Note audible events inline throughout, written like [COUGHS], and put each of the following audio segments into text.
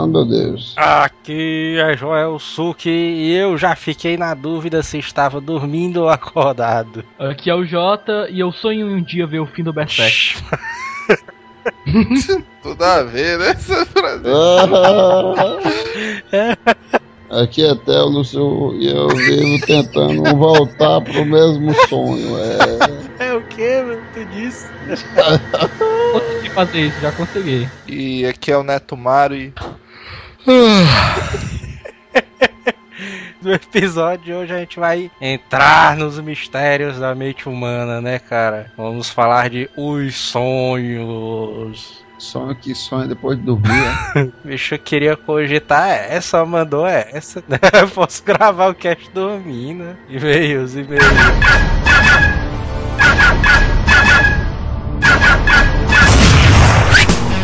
Ah, meu Deus. Aqui é Joel Suki e eu já fiquei na dúvida se estava dormindo ou acordado. Aqui é o Jota e eu sonho em um dia ver o fim do Berserk. [LAUGHS] Tudo a ver, né? Essa frase. [LAUGHS] Aqui é Theo no seu, e eu vivo tentando voltar pro mesmo sonho. É. [LAUGHS] É o que, meu? Tu disse? Consegui fazer isso, já consegui. E aqui é o Neto Mário e. No episódio de hoje a gente vai entrar nos mistérios da mente humana, né, cara? Vamos falar de os sonhos. Sonho que sonha depois de dormir. é. [LAUGHS] Bicho, eu queria cogitar essa, mandou essa. Eu [LAUGHS] posso gravar o cast dormindo. E-mails, e-mails.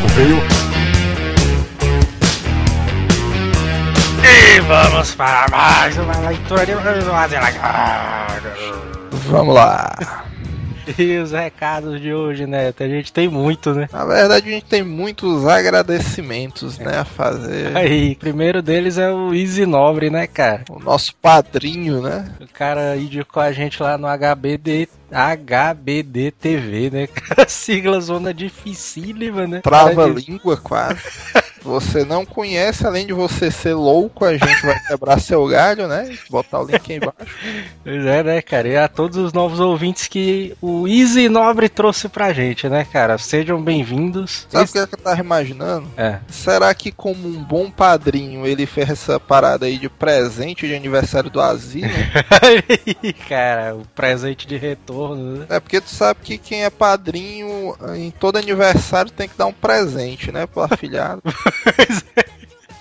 Correio. E vamos para mais uma leitura de Vamos lá. [LAUGHS] E os recados de hoje, né? A gente tem muito, né? Na verdade, a gente tem muitos agradecimentos, né, a fazer. Aí, o primeiro deles é o Easy Nobre, né, cara? O nosso padrinho, né? O cara indicou a gente lá no HBD, HBD TV, né? [LAUGHS] Cara, sigla zona dificílima, né? Trava Cara de- língua quase. [LAUGHS] Você não conhece, além de você ser louco, a gente vai quebrar seu galho, né? Botar o link aí embaixo. [LAUGHS] Pois é, né, cara? E a todos os novos ouvintes que o Easy Nobre trouxe pra gente, né, cara? Sejam bem-vindos. Sabe o que, é que eu tava imaginando? É. Será que, como um bom padrinho, ele fez essa parada aí de presente de aniversário do asilo? [LAUGHS] Aí, cara, o presente de retorno, né? É porque tu sabe que quem é padrinho em todo aniversário tem que dar um presente, né, pro afilhado. [LAUGHS] [LAUGHS]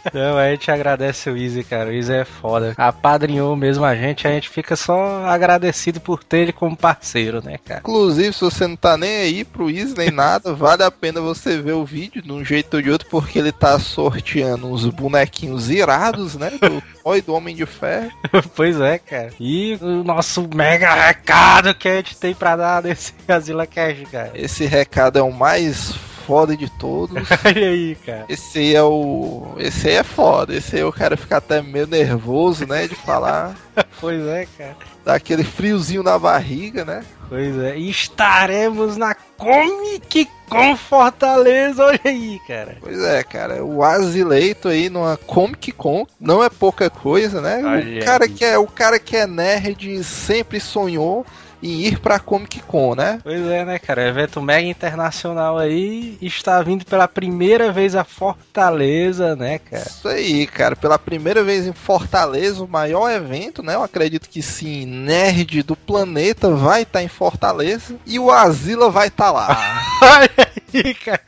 Então a gente agradece o Easy, cara. O Easy é foda. Apadrinhou mesmo a gente, a gente fica só agradecido por ter ele como parceiro, né, cara? Inclusive, se você não tá nem aí pro Easy nem nada, [LAUGHS] vale a pena você ver o vídeo de um jeito ou de outro, porque ele tá sorteando uns bonequinhos irados, né, do [LAUGHS] Toy do Homem de Ferro. pois é, cara. E o nosso mega recado que a gente tem pra dar nesse Asila Cash, cara. Esse recado é o mais foda de todos. [LAUGHS] Olha aí, cara. Esse aí é o. Esse aí é foda. Esse aí eu quero ficar até meio nervoso, né? De falar. [LAUGHS] Pois é, cara. Dá aquele friozinho na barriga, né? Pois é. E estaremos na Comic Con Fortaleza, olha aí, cara. Pois é, cara. O Asileito aí numa Comic Con não é pouca coisa, né? Olha o cara aí. que é o cara que é nerd sempre sonhou ir pra Comic Con, né? Pois é, né, cara? Evento mega internacional aí está vindo pela primeira vez a Fortaleza, né, cara? Isso aí, cara. Pela primeira vez em Fortaleza, o maior evento, né? Eu acredito que sim, nerd do planeta vai estar em Fortaleza e o Asila vai estar lá. [LAUGHS] Olha aí, cara.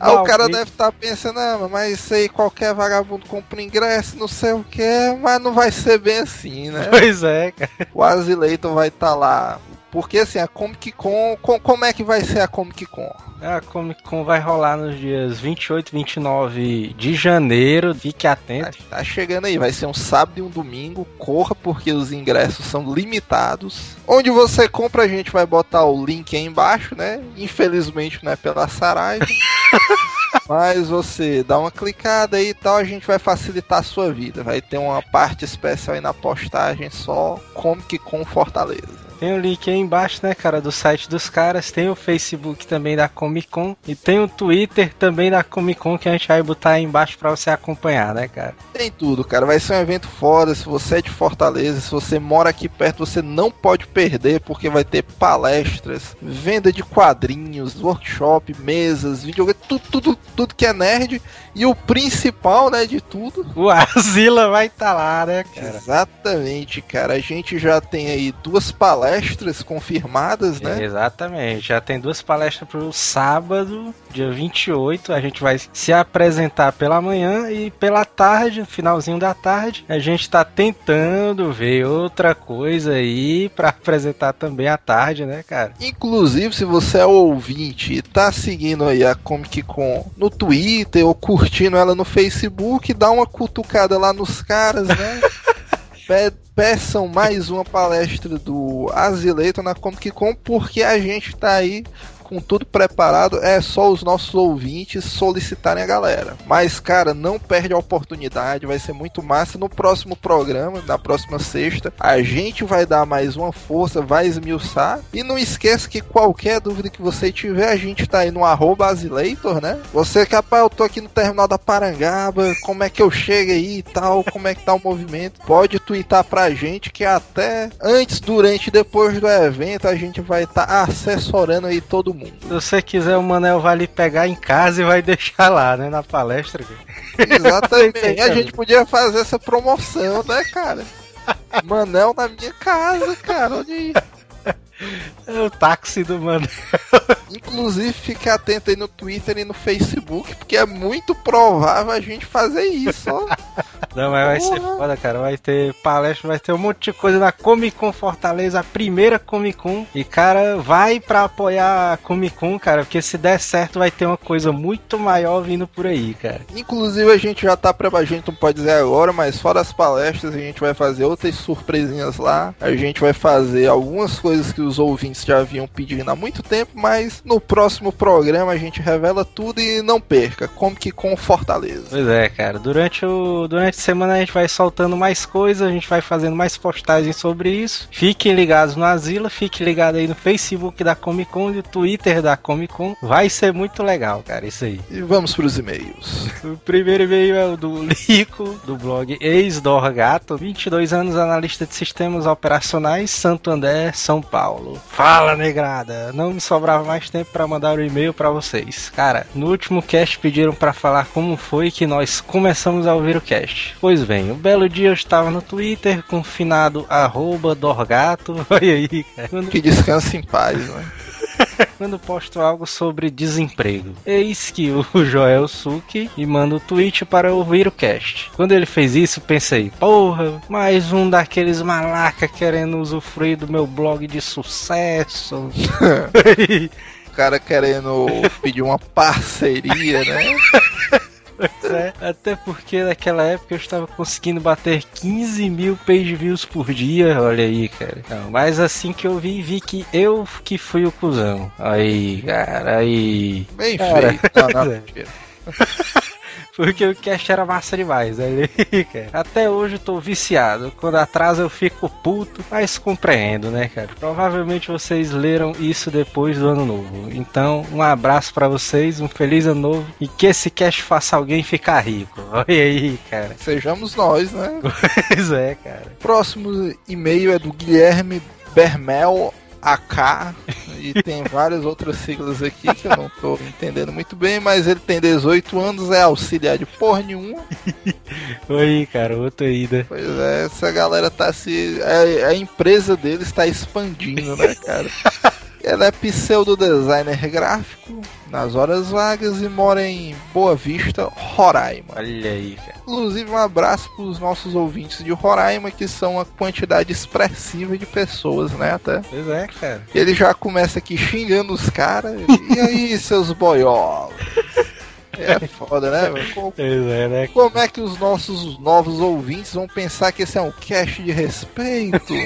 Aí o cara deve estar pensando, ah, mas isso aí qualquer vagabundo compra ingresso, não sei o que, mas não vai ser bem assim, né? Pois é, cara. o Asileito vai estar lá. Porque assim, a Comic Con, com- como é que vai ser a Comic Con? A Comic Con vai rolar nos dias 28 e 29 de janeiro. Fique atento. Tá, tá chegando aí, vai ser um sábado e um domingo. Corra porque os ingressos são limitados. Onde você compra, a gente vai botar o link aí embaixo, né? Infelizmente não é pela Saraiva. [LAUGHS] Mas você dá uma clicada aí e tal, a gente vai facilitar a sua vida. Vai ter uma parte especial aí na postagem só Comic Con Fortaleza. Tem o link aí embaixo, né, cara, do site dos caras. Tem o Facebook também da Comic Con. E tem o Twitter também da Comic Con que a gente vai botar aí embaixo pra você acompanhar, né, cara? Tem tudo, cara. Vai ser um evento foda. Se você é de Fortaleza, se você mora aqui perto, você não pode perder, porque vai ter palestras, venda de quadrinhos, workshop, mesas, videogame, tudo, tudo, tudo que é nerd. E o principal, né, de tudo. O Asila vai estar lá, né, cara? Exatamente, cara. A gente já tem aí duas palestras confirmadas, né? Exatamente. Já tem duas palestras pro sábado dia 28. A gente vai se apresentar pela manhã e pela tarde, finalzinho da tarde, a gente tá tentando ver outra coisa aí pra apresentar também à tarde, né, cara? Inclusive, se você é ouvinte e tá seguindo aí a Comic Con no Twitter ou curtindo ela no Facebook, dá uma cutucada lá nos caras, né? [LAUGHS] Pe- Peçam mais uma palestra do Azileito na Comic Con, porque a gente tá aí com tudo preparado, é só os nossos ouvintes solicitarem a galera. Mas, cara, não perde a oportunidade, vai ser muito massa. No próximo programa, na próxima sexta, a gente vai dar mais uma força, vai esmiuçar. E não esqueça que qualquer dúvida que você tiver, a gente tá aí no arroba Azileitor, né? Você, capaz, eu tô aqui no terminal da Parangaba, como é que eu chego aí e tal, como é que tá o movimento? Pode twittar pra gente que até antes, durante e depois do evento a gente vai estar assessorando aí todo mundo. Se você quiser, o Manel vai lhe pegar em casa e vai [LAUGHS] deixar lá, né, na palestra. cara. Exatamente. A gente podia fazer essa promoção, né, cara? [LAUGHS] Manel na minha casa, cara. Olha aí. É o táxi do Manel. [LAUGHS] Inclusive, fique atento aí no Twitter e no Facebook, porque é muito provável a gente fazer isso. ó. [LAUGHS] Não, mas vai ser foda, cara. Vai ter palestra, vai ter um monte de coisa na Comic Con Fortaleza, a primeira Comic Con. E, cara, vai pra apoiar a Comic Con, cara, porque se der certo vai ter uma coisa muito maior vindo por aí, cara. Inclusive, a gente já tá preparado, a gente não pode dizer agora, mas fora as palestras, a gente vai fazer outras surpresinhas lá. A gente vai fazer algumas coisas que os ouvintes já haviam pedindo há muito tempo, mas no próximo programa a gente revela tudo e não perca. Comic Con Fortaleza. Pois é, cara. Durante, o, durante a semana a gente vai soltando mais coisas, a gente vai fazendo mais postagens sobre isso. Fiquem ligados no Asila, fiquem ligados aí no Facebook da Comic Con e no Twitter da Comic Con. Vai ser muito legal, cara, isso aí. E vamos pros e-mails. O primeiro e-mail é o do Lico, do blog Ex-Dorgato, 22 anos analista de sistemas operacionais, Santo André, São Paulo. Fala, negrada! Não me sobrava mais tempo pra mandar o e-mail pra vocês. Cara, no último cast pediram pra falar como foi que nós começamos a ouvir o cast. Pois bem, um belo dia eu estava no Twitter com o finado arroba Dorgato. [LAUGHS] Olha aí, cara. Que descanse em paz, né? [LAUGHS] quando posto algo sobre desemprego. Eis que o [LAUGHS] Joel Suki me manda o tweet para ouvir o cast. Quando ele fez isso, pensei, porra, mais um daqueles malaca querendo usufruir do meu blog de sucesso. [LAUGHS] O cara querendo pedir uma parceria, né? É, até porque naquela época eu estava conseguindo bater 15 mil page views por dia. Olha aí, cara. Não, mas assim que eu vi, vi que eu que fui o cuzão. Aí, cara, aí. Bem Cara, feito. [LAUGHS] Não, não. [LAUGHS] Porque o cast era massa demais, né? [LAUGHS] Até hoje eu tô viciado. Quando atrasa eu fico puto, mas compreendo, né, cara? Provavelmente vocês leram isso depois do ano novo. Então, um abraço pra vocês, um feliz ano novo e que esse cast faça alguém ficar rico. [LAUGHS] Olha aí, cara. Sejamos nós, né? [LAUGHS] Pois é, cara. Próximo e-mail é do Guilherme Bermel AK e tem várias outras siglas aqui que eu não tô entendendo muito bem, mas ele tem 18 anos, é auxiliar de porra nenhuma. [LAUGHS] Oi, cara, outro aí, né? Pois é, essa galera tá se. A, a empresa dele está expandindo, né, cara? [LAUGHS] Ele é pseudo designer gráfico nas horas vagas e mora em Boa Vista, Roraima. Olha aí, cara. Inclusive, um abraço para os nossos ouvintes de Roraima, que são uma quantidade expressiva de pessoas, né? Até. Pois é, cara. Ele já começa aqui xingando os caras. E aí, seus boiolas? [LAUGHS] É foda, né? Como, [LAUGHS] Pois é, né? como é que os nossos novos ouvintes vão pensar que esse é um cast de respeito? [LAUGHS]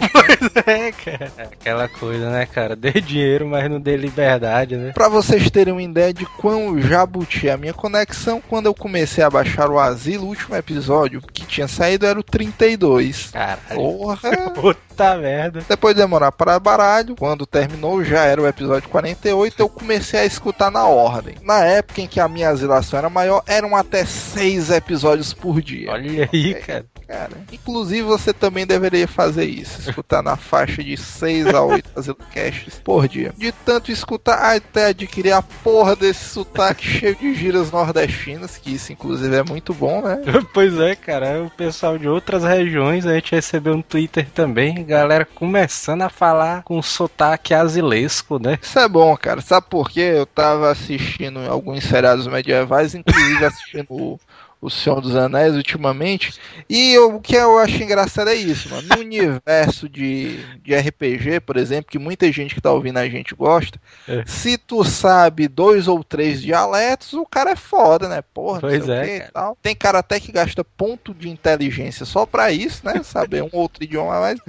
É, cara. Aquela coisa, né, cara? Dê dinheiro, mas não dê liberdade, né? Pra vocês terem uma ideia de quão jabuti é a minha conexão, quando eu comecei a baixar o Asilo, o último episódio que tinha saído era o 32. Caralho. Porra! [LAUGHS] Puta merda. Depois de demorar para baralho, quando terminou já era o episódio 48, eu comecei a escutar na ordem. Na época em que a minha asilação era maior, eram até seis episódios por dia. Olha aí, cara. Cara, inclusive você também deveria fazer isso, escutar na faixa de 6 a 8 [LAUGHS] Asilocasts por dia. De tanto escutar até adquirir a porra desse sotaque [LAUGHS] cheio de gírias nordestinas, que isso inclusive é muito bom, né? [LAUGHS] Pois é, cara. O pessoal de outras regiões a gente recebeu no Twitter também. Galera começando a falar com sotaque asilesco, né? Isso é bom, cara. Sabe por quê? Eu tava assistindo alguns seriados medievais, inclusive assistindo o, Senhor dos Anéis ultimamente. E eu- o que eu acho engraçado é isso, mano. No universo de, de RPG, por exemplo, que muita gente que tá ouvindo a gente gosta, É. se tu sabe dois ou três dialetos, o cara é foda, né? Porra, não Pois sei o é, quê e tal. Tem cara até que gasta ponto de inteligência só pra isso, né? Saber um outro idioma a mais.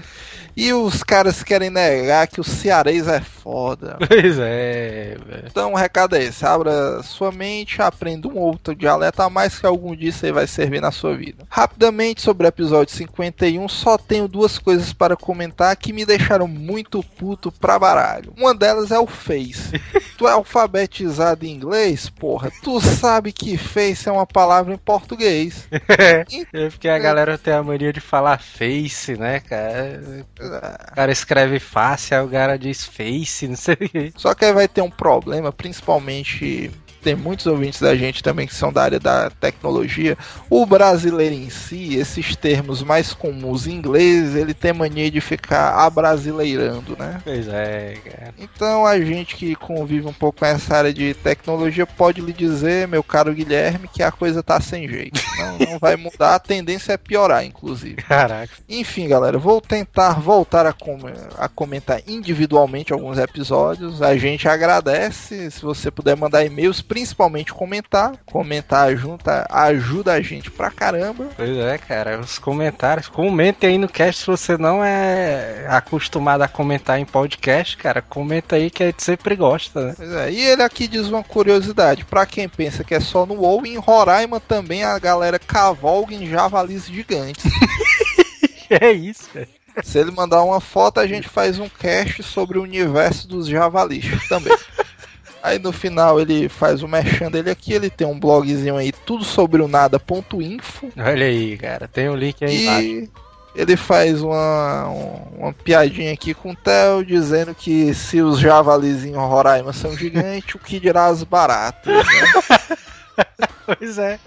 E os caras querem negar que o cearês é foda. [LAUGHS] Pois é, velho. Então o recado é esse, abra sua mente, aprenda um outro dialeto a mais que algum dia isso aí vai servir na sua vida. Rapidamente sobre o episódio 51, só tenho duas coisas para comentar que me deixaram muito puto pra baralho. Uma delas é o Face. [LAUGHS] tu é alfabetizado em inglês? Porra, tu sabe que Face é uma palavra em português. [LAUGHS] É porque a galera tem a mania de falar face, né, cara? O cara escreve face, aí o cara diz face, não sei o quê. Só que aí vai ter um problema, principalmente tem muitos ouvintes da gente também que são da área da tecnologia. O brasileiro em si, esses termos mais comuns em inglês, ele tem mania de ficar abrasileirando, né? Pois é, cara. Então a gente que convive um pouco com essa área de tecnologia pode lhe dizer, meu caro Guilherme, que a coisa tá sem jeito. Não, não vai mudar, a tendência é piorar, inclusive. Caraca. Enfim, galera, vou tentar voltar a, com- a comentar individualmente alguns episódios. A gente agradece se você puder mandar e-mails, principalmente comentar. Comentar junta ajuda a gente pra caramba. Pois é, cara. Os comentários. Comente aí no cast se você não é acostumado a comentar em podcast, cara. Comenta aí que a gente sempre gosta, né? Pois é, e ele aqui diz uma curiosidade: pra quem pensa que é só no WoW, em Roraima também a galera cavalga em javalis gigantes. [LAUGHS] É isso, cara. Se ele mandar uma foto, a gente faz um cast sobre o universo dos javalis também. Aí no final ele faz o merchan dele aqui, ele tem um blogzinho aí, tudo sobre o nada.info. Olha aí, cara. Tem o link aí embaixo. E ele faz uma, um- uma piadinha aqui com o Theo, dizendo que se os javalis em Roraima são [LAUGHS] gigantes, o que dirá as baratas, né? [LAUGHS] Pois é.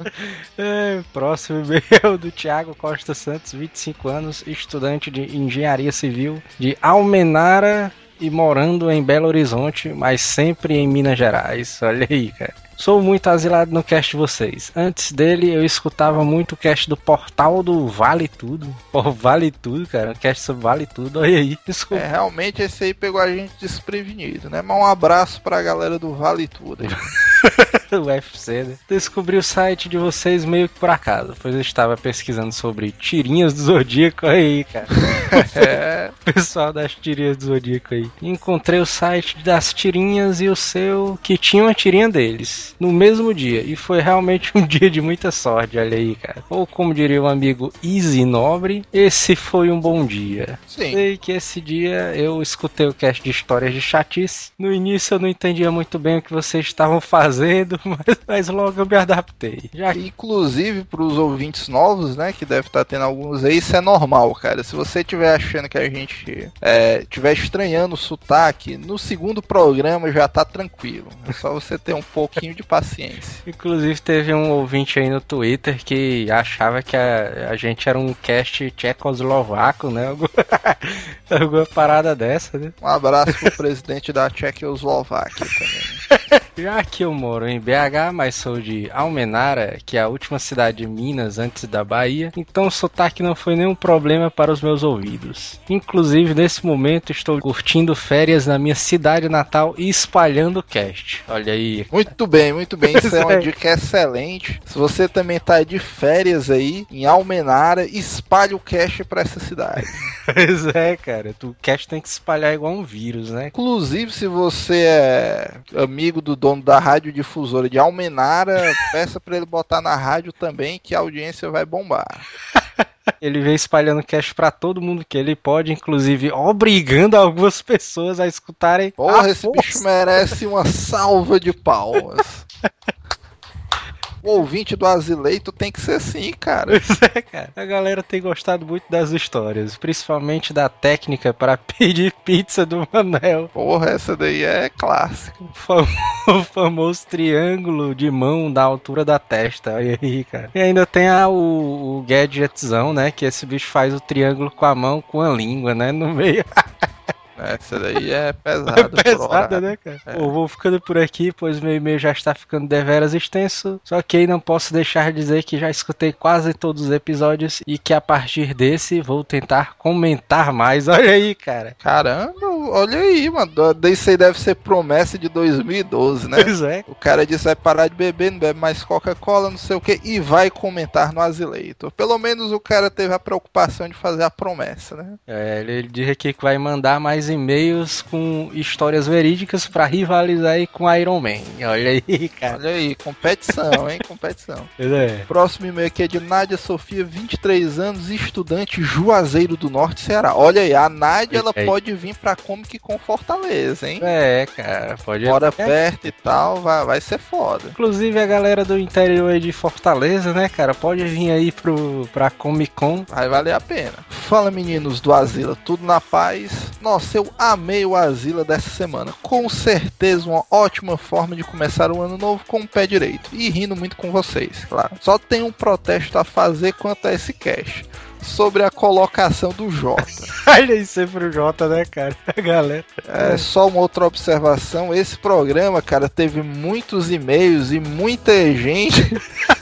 É, Próximo e-mail do Thiago Costa Santos, 25 anos, estudante de engenharia civil de Almenara e morando em Belo Horizonte, mas sempre em Minas Gerais. Olha aí, cara. Sou muito asilado no cast de vocês. Antes dele, eu escutava muito o cast do portal do Vale Tudo. [LAUGHS] Pô, Vale Tudo, cara. Um cast sobre Vale Tudo. Olha aí. Desculpa. É, realmente esse aí pegou a gente desprevenido, né? Mas um abraço pra galera do Vale Tudo. [LAUGHS] [LAUGHS] do UFC, né? Descobri o site de vocês meio que por acaso, pois eu estava pesquisando sobre tirinhas do Zodíaco aí, cara. [LAUGHS] É, Pessoal das tirinhas do Zodíaco aí. Encontrei o site das tirinhas e o seu que tinha uma tirinha deles no mesmo dia. E foi realmente [LAUGHS] um dia de muita sorte, olha aí, cara. Ou como diria o amigo Easy Nobre, esse foi um bom dia. sim. Sei que esse dia eu escutei o cast de histórias de chatice. No início eu não entendia muito bem o que vocês estavam fazendo, [LAUGHS] mas, mas logo eu me adaptei. Já Inclusive para os ouvintes novos, né, que deve estar tendo alguns aí, isso é normal, cara. Se você estiver achando que a gente é, estiver estranhando o sotaque, no segundo programa já tá tranquilo. É só você ter um pouquinho de paciência. [LAUGHS] Inclusive teve um ouvinte aí no Twitter que achava que a, a gente era um cast tchecoslovaco, né? Alguma, [LAUGHS] alguma parada dessa, né? Um abraço pro presidente da Tchecoslováquia também. Já que eu moro em BH, mas sou de Almenara, que é a última cidade de Minas antes da Bahia, então o sotaque não foi nenhum problema para os meus ouvidos. Inclusive, nesse momento, estou curtindo férias na minha cidade natal e espalhando o cast. Olha aí. Muito bem, muito bem. Isso é uma é. dica excelente. Se você também tá de férias aí em Almenara, espalhe o cache pra essa cidade. [LAUGHS] Pois é, cara. O cast tem que espalhar igual um vírus, né? Inclusive, se você é amigo do dono da radiodifusora de Almenara, [LAUGHS] peça pra ele botar na rádio também que a audiência vai bombar. [LAUGHS] Ele vem espalhando cast pra todo mundo que ele pode, inclusive obrigando algumas pessoas a escutarem. Porra, a esse força. bicho merece uma salva de palmas. [LAUGHS] O ouvinte do Azileito tem que ser assim, cara. Pois é, cara. A galera tem gostado muito das histórias, principalmente da técnica para [LAUGHS] pedir pizza do Manel. Porra, essa daí é clássica. O fam- [LAUGHS] o famoso triângulo de mão da altura da testa. Olha aí, cara. E ainda tem a, o, o gadgetzão, né? Que esse bicho faz o triângulo com a mão, com a língua, né? No meio. [LAUGHS] Essa daí é [LAUGHS] pesada. por Pesada, né, cara? Pô, vou ficando por aqui, pois meu e-mail já está ficando deveras extenso. Só que aí não posso deixar de dizer que já escutei quase todos os episódios e que a partir desse vou tentar comentar mais. [LAUGHS] Olha aí, cara. Caramba, olha aí, mano. Isso aí deve ser promessa de 2012, né? Pois é. O cara disse vai parar de beber, não bebe mais Coca-Cola, não sei o que, e vai comentar no Azileitor. Pelo menos o cara teve a preocupação de fazer a promessa, né? É, ele, ele diz aqui que vai mandar mais e-mails com histórias verídicas pra rivalizar aí com Iron Man. Olha aí, cara. Olha aí, competição, hein? Competição. [LAUGHS] É. Próximo e-mail aqui é de Nádia Sofia, 23 anos, estudante Juazeiro do Norte, Ceará. Olha aí, a Nádia ela pode vir pra Comic com Fortaleza, hein? É, cara, pode Mora É. perto e tal, vai, vai ser foda. Inclusive a galera do interior aí de Fortaleza, né, cara, pode vir aí pro, pra Comic Con. Vai valer a pena. Fala meninos do Asila, tudo na paz? Nossa, eu amei o Asila dessa semana. Com certeza uma ótima forma de começar o ano novo com o pé direito. E rindo muito com vocês, claro. Só tem um protesto a fazer quanto a esse cast. Sobre a colocação do Jota. [LAUGHS] Olha aí sempre o Jota, né, cara? [LAUGHS] A galera. É só uma outra observação. Esse programa, cara, teve muitos e-mails e muita gente [LAUGHS]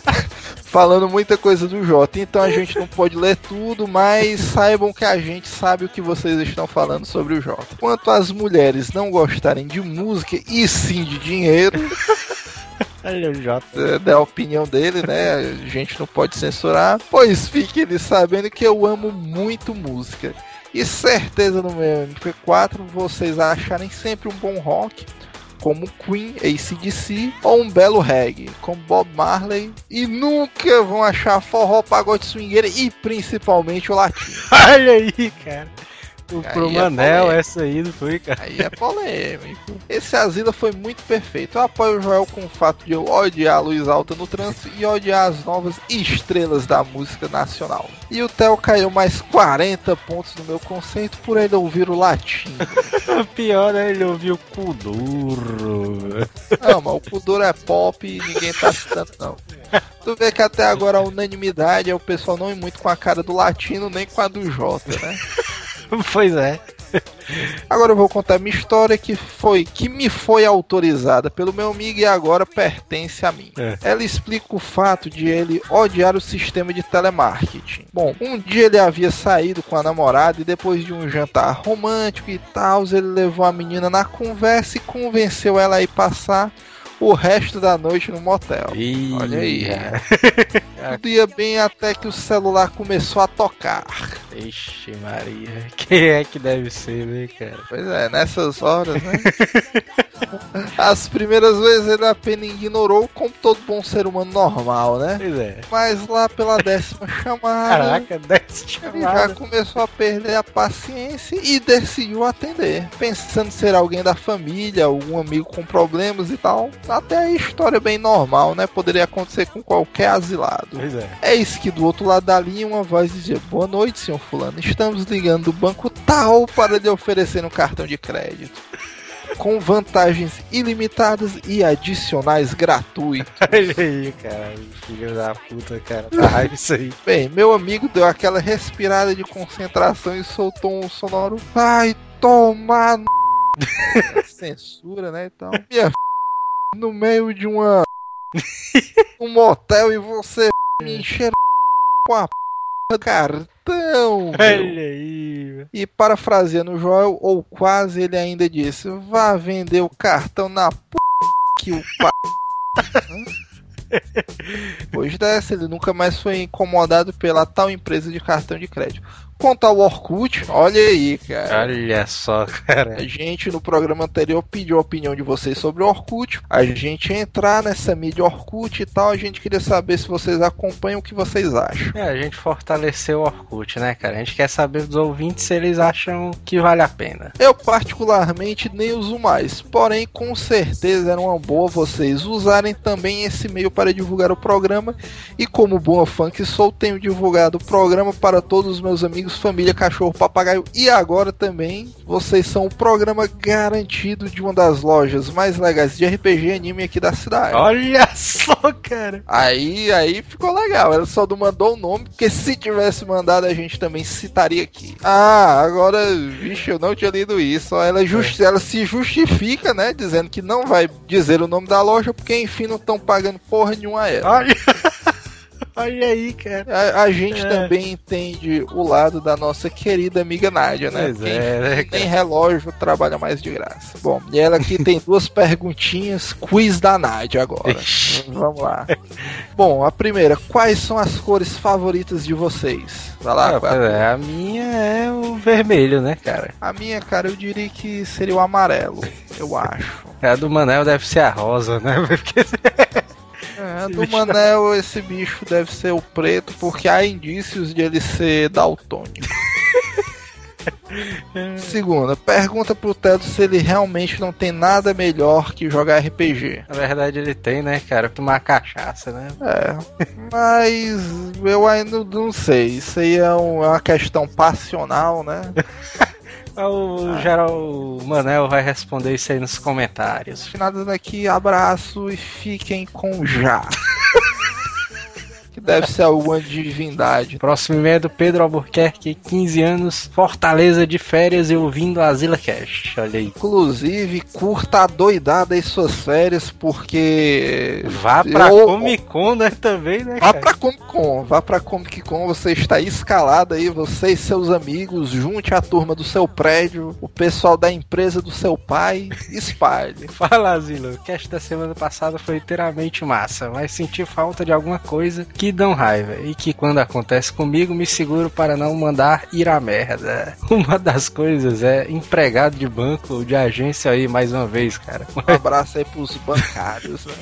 falando muita coisa do Jota. Então a gente não pode ler tudo, mas saibam que a gente sabe o que vocês estão falando sobre o Jota. Quanto às mulheres não gostarem de música e sim de dinheiro, [LAUGHS] Olha o Jota. é da opinião dele, né? A gente não pode censurar. Pois fiquem eles sabendo que eu amo muito música. E certeza no meu MP4 vocês acharem sempre um bom rock, como Queen, ACDC, ou um belo reggae, como Bob Marley, e nunca vão achar forró, pagode swingueira e principalmente o latino. [LAUGHS] Olha aí, cara. O pro é Manel, polêmico. essa aí não foi, cara. Aí é polêmico. Esse Asila foi muito perfeito. Eu apoio o Joel com o fato de eu odiar a luz alta no trânsito e odiar as novas estrelas da música nacional. E o Theo caiu mais 40 pontos no meu conceito por ele ouvir o latim. O [LAUGHS] pior é ele ouvir o cu duro. Não, mas o Kuduro é pop e ninguém tá citando, não. Tu vê que até agora a unanimidade é o pessoal não ir muito com a cara do latino nem com a do Jota, né? [LAUGHS] pois é. Agora eu vou contar minha história que foi que me foi autorizada pelo meu amigo e agora pertence a mim. É. Ela explica o fato de ele odiar o sistema de telemarketing. Bom, um dia ele havia saído com a namorada e depois de um jantar romântico e tal, ele levou a menina na conversa e convenceu ela a ir passar o resto da noite no motel. Ih, Olha aí. cara. Tudo ia bem até que o celular começou a tocar. Ixi, Maria. [LAUGHS] Quem é que deve ser, né, cara? Pois é, nessas horas, né? [LAUGHS] As primeiras vezes ele apenas ignorou como todo bom ser humano normal, né? Pois é. Mas lá pela décima chamada, Caraca, desce ele já chamada. começou a perder a paciência e decidiu atender. Pensando ser alguém da família, algum amigo com problemas e tal. Até aí história bem normal, né? Poderia acontecer com qualquer asilado. Pois é. Eis que do outro lado da linha uma voz dizia: Boa noite, senhor Fulano. Estamos ligando do banco tal para lhe oferecer um cartão de crédito. Com vantagens ilimitadas e adicionais gratuitos. [LAUGHS] Olha aí, cara. Filho da puta, cara. Tá raiva isso aí. [LAUGHS] Bem, meu amigo deu aquela respirada de concentração e soltou um sonoro. Vai tomar no... [LAUGHS] Censura, né? Então. Minha f... no meio de uma. um motel e você me encher com a p... cartão. Meu. Olha aí. E parafraseando o Joel, ou quase ele ainda disse: Vá vender o cartão na p que o pa. [LAUGHS] Depois dessa, ele nunca mais foi incomodado pela tal empresa de cartão de crédito. Quanto ao Orkut, olha aí, cara. Olha só, cara. A gente no programa anterior pediu a opinião de vocês sobre o Orkut. A gente entrar nessa mídia Orkut e tal. A gente queria saber se vocês acompanham o que vocês acham. É, a gente fortaleceu o Orkut, né, cara? A gente quer saber dos ouvintes se eles acham que vale a pena. Eu, particularmente, nem uso mais. Porém, com certeza era uma boa vocês usarem também esse meio para divulgar o programa. E como boa fã que sou, tenho divulgado o programa para todos os meus amigos, família, cachorro, papagaio. E agora também, vocês são o programa garantido de uma das lojas mais legais de RPG e anime aqui da cidade. Olha só, cara. Aí, aí ficou legal. Ela só não mandou o nome, porque se tivesse mandado a gente também citaria aqui. Ah, agora, vixe, eu não tinha lido isso. Ela, justi- ela se justifica, né? Dizendo que não vai dizer o nome da loja, porque enfim não estão pagando porra nenhuma a ela. Olha. [LAUGHS] Olha aí, cara. A, a gente É. também entende o lado da nossa querida amiga Nádia, né? Pois Porque, é, né, nem relógio trabalha mais de graça. Bom, e ela aqui tem duas perguntinhas, quiz da Nádia agora. Vamos lá. Bom, a primeira, quais são as cores favoritas de vocês? Vai lá, Ah, a minha é o vermelho, né, cara? A minha, cara, eu diria que seria o amarelo, eu [LAUGHS] acho. A do Manel deve ser a rosa, né? [LAUGHS] Porque É, Esse do Manel, esse bicho deve ser o preto, porque há indícios de ele ser daltônico. [LAUGHS] Segunda, pergunta pro Teto se ele realmente não tem nada melhor que jogar RPG. na verdade ele tem, né, cara? Tomar cachaça, né? É, mas eu ainda não sei. Isso aí é, é uma questão passional, né? [LAUGHS] O geral Manel vai responder isso aí nos comentários. Finalizando aqui, abraço e fiquem com já. [LAUGHS] deve ser alguma divindade. Próximo e-mail é do Pedro Albuquerque, 15 anos, Fortaleza de férias e ouvindo a Zilla Cash. Olha aí. Inclusive, curta a doidada em suas férias, porque. Vá pra Eu- Comic Con, né, também, né, Vá cara? pra Comic Con, vá pra Comic Con, você está escalado aí, você e seus amigos, junte a turma do seu prédio, o pessoal da empresa do seu pai, espalhe. [LAUGHS] Fala, Zila. O cast da semana passada foi inteiramente massa, mas senti falta de alguma coisa que dão raiva e que quando acontece comigo me seguro para não mandar ir à merda. [LAUGHS] Uma das coisas é empregado de banco ou de agência aí mais uma vez, cara. Um abraço aí pros bancários, né?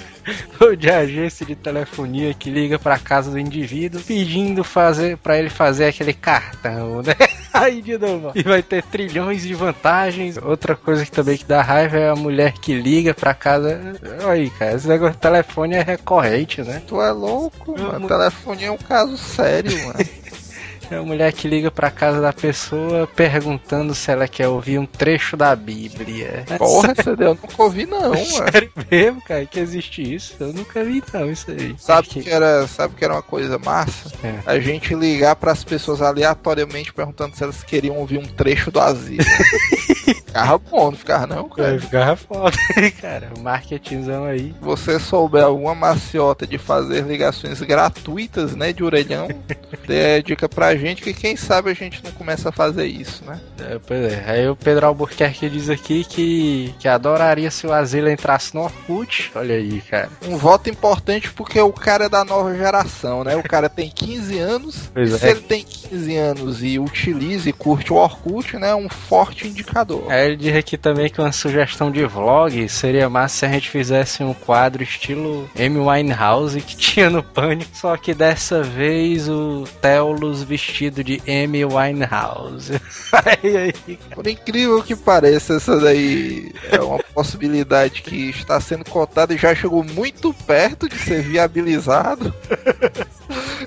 Ou de agência de telefonia que liga pra casa do indivíduo pedindo fazer para ele fazer aquele cartão, né? [LAUGHS] Aí de novo. E vai ter trilhões de vantagens. Outra coisa que também que dá raiva é a mulher que liga pra casa. Olha aí, cara, esse negócio de telefone é recorrente, né? Tu é louco, mano. Telefone é um caso sério, mano. [LAUGHS] É a mulher que liga pra casa da pessoa perguntando se ela quer ouvir um trecho da Bíblia. [LAUGHS] Porra, essa eu nunca ouvi não, [LAUGHS] mano. Sério mesmo, cara, que existe isso? Eu nunca vi não, isso aí. Sabe que era, sabe que era uma coisa massa? É. A gente ligar pras pessoas aleatoriamente perguntando se elas queriam ouvir um trecho do asilo. [LAUGHS] ficava bom, não ficava não, cara. ficar foda, [LAUGHS] cara. O marketingzão aí. Se você souber alguma maciota de fazer ligações gratuitas, né, de orelhão, [LAUGHS] dê dica pra gente que quem sabe a gente não começa a fazer isso, né? É, pois é. Aí o Pedro Albuquerque diz aqui que, que adoraria se o Asilo entrasse no Orkut. Olha aí, cara. Um voto importante porque o cara é da nova geração, né? O cara tem 15 anos. [LAUGHS] Pois e é. Se ele tem 15 anos e utiliza e curte o Orkut, né? É um forte indicador. Aí ele diz aqui também que uma sugestão de vlog seria massa se a gente fizesse um quadro estilo Amy Winehouse que [LAUGHS] tinha no Pânico, só que dessa vez o Teolus vestido de Amy Winehouse. [LAUGHS] aí, aí, Por incrível que pareça, essa daí é uma possibilidade que está sendo cotada e já chegou muito perto de ser viabilizado. [LAUGHS]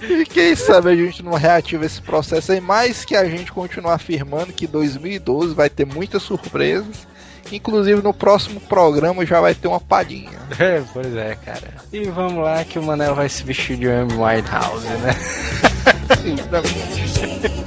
E quem sabe a gente não reativa esse processo aí, mais que a gente continuar afirmando que 2012 vai ter muitas surpresas. Inclusive no próximo programa já vai ter uma palhinha. [LAUGHS] É, pois é, cara. E vamos lá que o Manel vai se vestir de Amy Winehouse, né? Sim, [LAUGHS]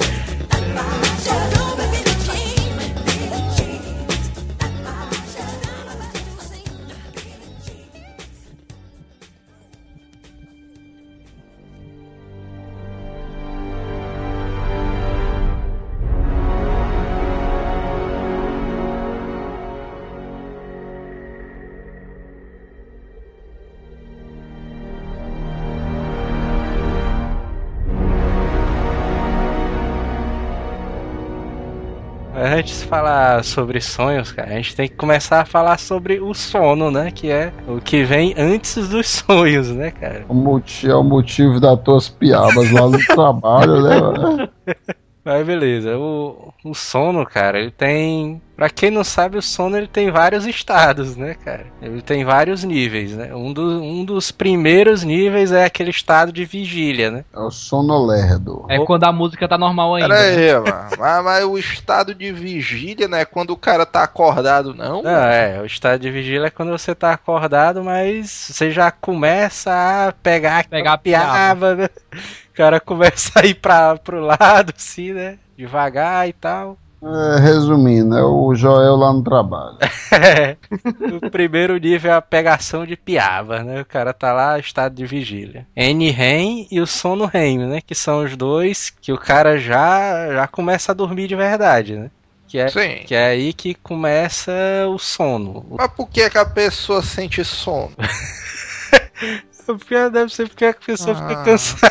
falar sobre sonhos, cara, a gente tem que começar a falar sobre o sono, né? Que é o que vem antes dos [LAUGHS] sonhos, né, cara? O motivo, é o motivo das tuas piadas lá no trabalho, né? [LAUGHS] Mas beleza, o, o sono, cara, ele tem. Pra quem não sabe, o sono ele tem vários estados, né, cara? Ele tem vários níveis, né? Um, do, um dos primeiros níveis é aquele estado de vigília, né? É o sono lerdo. É quando a música tá normal ainda. Pera né? aí, mano. Mas, mas o estado de vigília, né? Quando o cara tá acordado, não? Não, é, o estado de vigília é quando você tá acordado, mas você já começa a pegar, Pegar a piaba, né? O cara começa a ir pra, pro lado, assim, né? Devagar e tal. É, resumindo, é o Joel lá no trabalho. [LAUGHS] É. o primeiro nível é a pegação de piaba, né? O cara tá lá, estado de vigília. N-REM e o sono REM, né? Que são os dois que o cara já, já começa a dormir de verdade, né? Que é, Sim. que é aí que começa o sono. Mas por que, que a pessoa sente sono? [LAUGHS] Deve ser porque a pessoa Ah. fica cansada.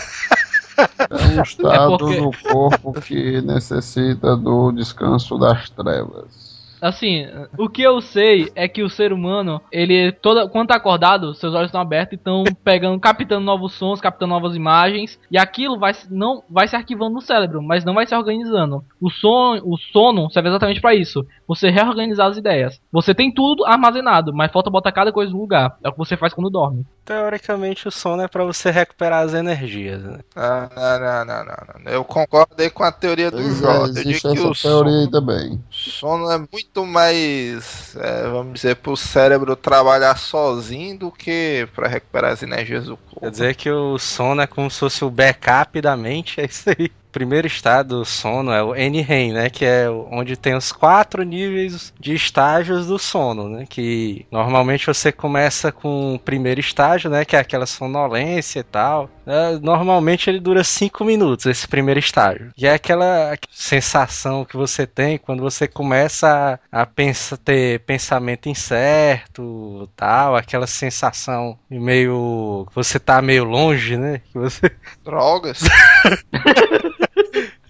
É estado porque- do corpo que necessita do descanso das trevas. Assim, o que eu sei é que o ser humano, ele toda quando tá acordado, seus olhos estão abertos e estão pegando, captando novos sons, captando novas imagens, e aquilo vai se- não vai se arquivando no cérebro, mas não vai se organizando. O son, o sono serve exatamente pra isso. Você reorganizar as ideias. Você tem tudo armazenado, mas falta botar cada coisa no lugar. É o que você faz quando dorme. Teoricamente o sono é pra você recuperar as energias, né? Ah, não, não, não, não, não. Eu concordo aí com a teoria do é, Jota. Eu digo que o teoria aí sono, também. sono é muito mais, é, vamos dizer, pro cérebro trabalhar sozinho do que pra recuperar as energias do corpo. Quer dizer que o sono é como se fosse o backup da mente, é isso aí. O primeiro estado do sono é o N-REM, né? Que é onde tem os quatro níveis de estágios do sono, né? Que normalmente você começa com o primeiro estágio, né? Que é aquela sonolência e tal. É, normalmente ele dura cinco minutos, esse primeiro estágio. E é aquela sensação que você tem quando você começa a, a pensa, ter pensamento incerto, tal. Aquela sensação meio... que você tá meio longe, né? Que você... Drogas? [LAUGHS]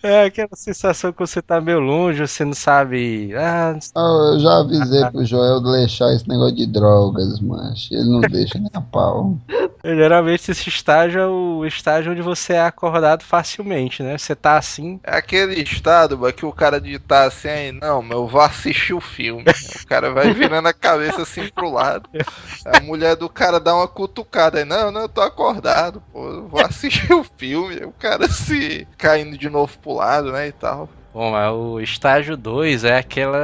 É aquela sensação que você tá meio longe, você não sabe. Ah, Ah, Eu já avisei pro Joel deixar esse negócio de drogas, mas ele não deixa nem a pau. geralmente esse estágio é o estágio onde você é acordado facilmente, né? Você tá assim. É aquele estado que o cara digitar assim, aí, não, mas eu vou assistir o filme. o cara vai virando a cabeça assim pro lado. A mulher do cara dá uma cutucada aí, não, não, eu tô acordado, pô, eu vou assistir o filme. O cara se caindo de novo pro lado, né, e tal. Bom, o estágio 2 é aquela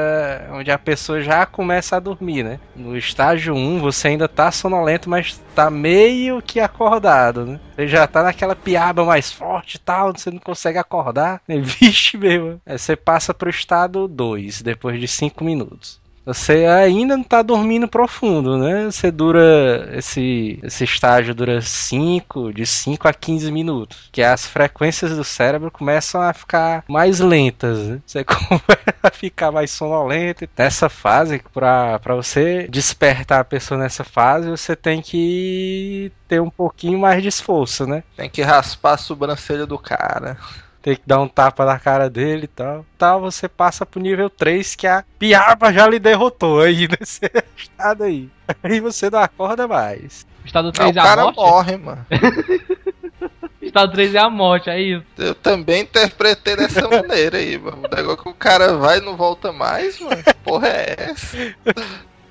onde a pessoa já começa a dormir, né? No estágio 1 um, você ainda tá sonolento, mas tá meio que acordado, né? Você já tá naquela piaba mais forte e tal, você não consegue acordar. né? [LAUGHS] Vixe, meu. Aí você passa pro estado 2, depois de 5 minutos. Você ainda não tá dormindo profundo, né? Você dura. Esse, esse estágio dura 5, de 5 a 15 minutos. Que as frequências do cérebro começam a ficar mais lentas. Né? Você [LAUGHS] começa a ficar mais sonolento. Nessa fase, pra você despertar a pessoa nessa fase, você tem que ter um pouquinho mais de esforço, né? Tem que raspar a sobrancelha do cara. Tem que dar um tapa na cara dele e tal. Tal, você passa pro nível 3, que a piaba já lhe derrotou aí [LAUGHS] nesse estado aí. Aí você não acorda mais. Estado Não, 3 o é a cara morte? morre, mano. [LAUGHS] Estado 3 é a morte, é isso. Eu também interpretei dessa [LAUGHS] maneira aí, mano. O negócio que o cara vai e não volta mais, mano. Que Porra é essa?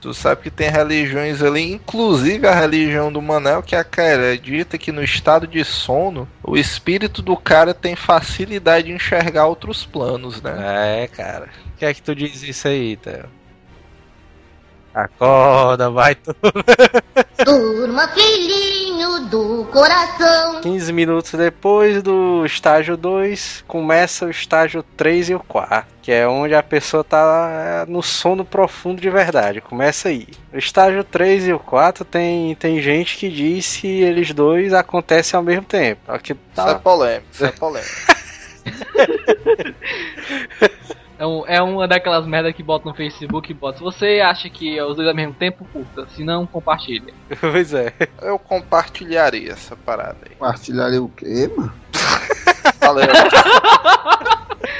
Tu sabe que tem religiões ali, inclusive a religião do Manel, que acredita que no estado de sono, o espírito do cara tem facilidade de enxergar outros planos, né? É, cara. O que é que tu diz isso aí, Theo? Acorda, vai tu. [LAUGHS] Durma, filhinho do coração. 15 minutos depois do estágio 2, começa o estágio 3 e o 4, que é onde a pessoa tá no sono profundo de verdade. Começa aí. O estágio 3 e o 4 tem, tem gente que diz que eles dois acontecem ao mesmo tempo. Aqui Isso tá, é polêmico, isso é polêmico. [LAUGHS] É, um- é uma daquelas merdas que bota no Facebook e bota. Se você acha que é os dois ao mesmo tempo, curta. Se não, compartilha. [LAUGHS] pois é. Eu compartilharia essa parada aí. Compartilharia o quê, mano? [LAUGHS] Valeu. [LAUGHS]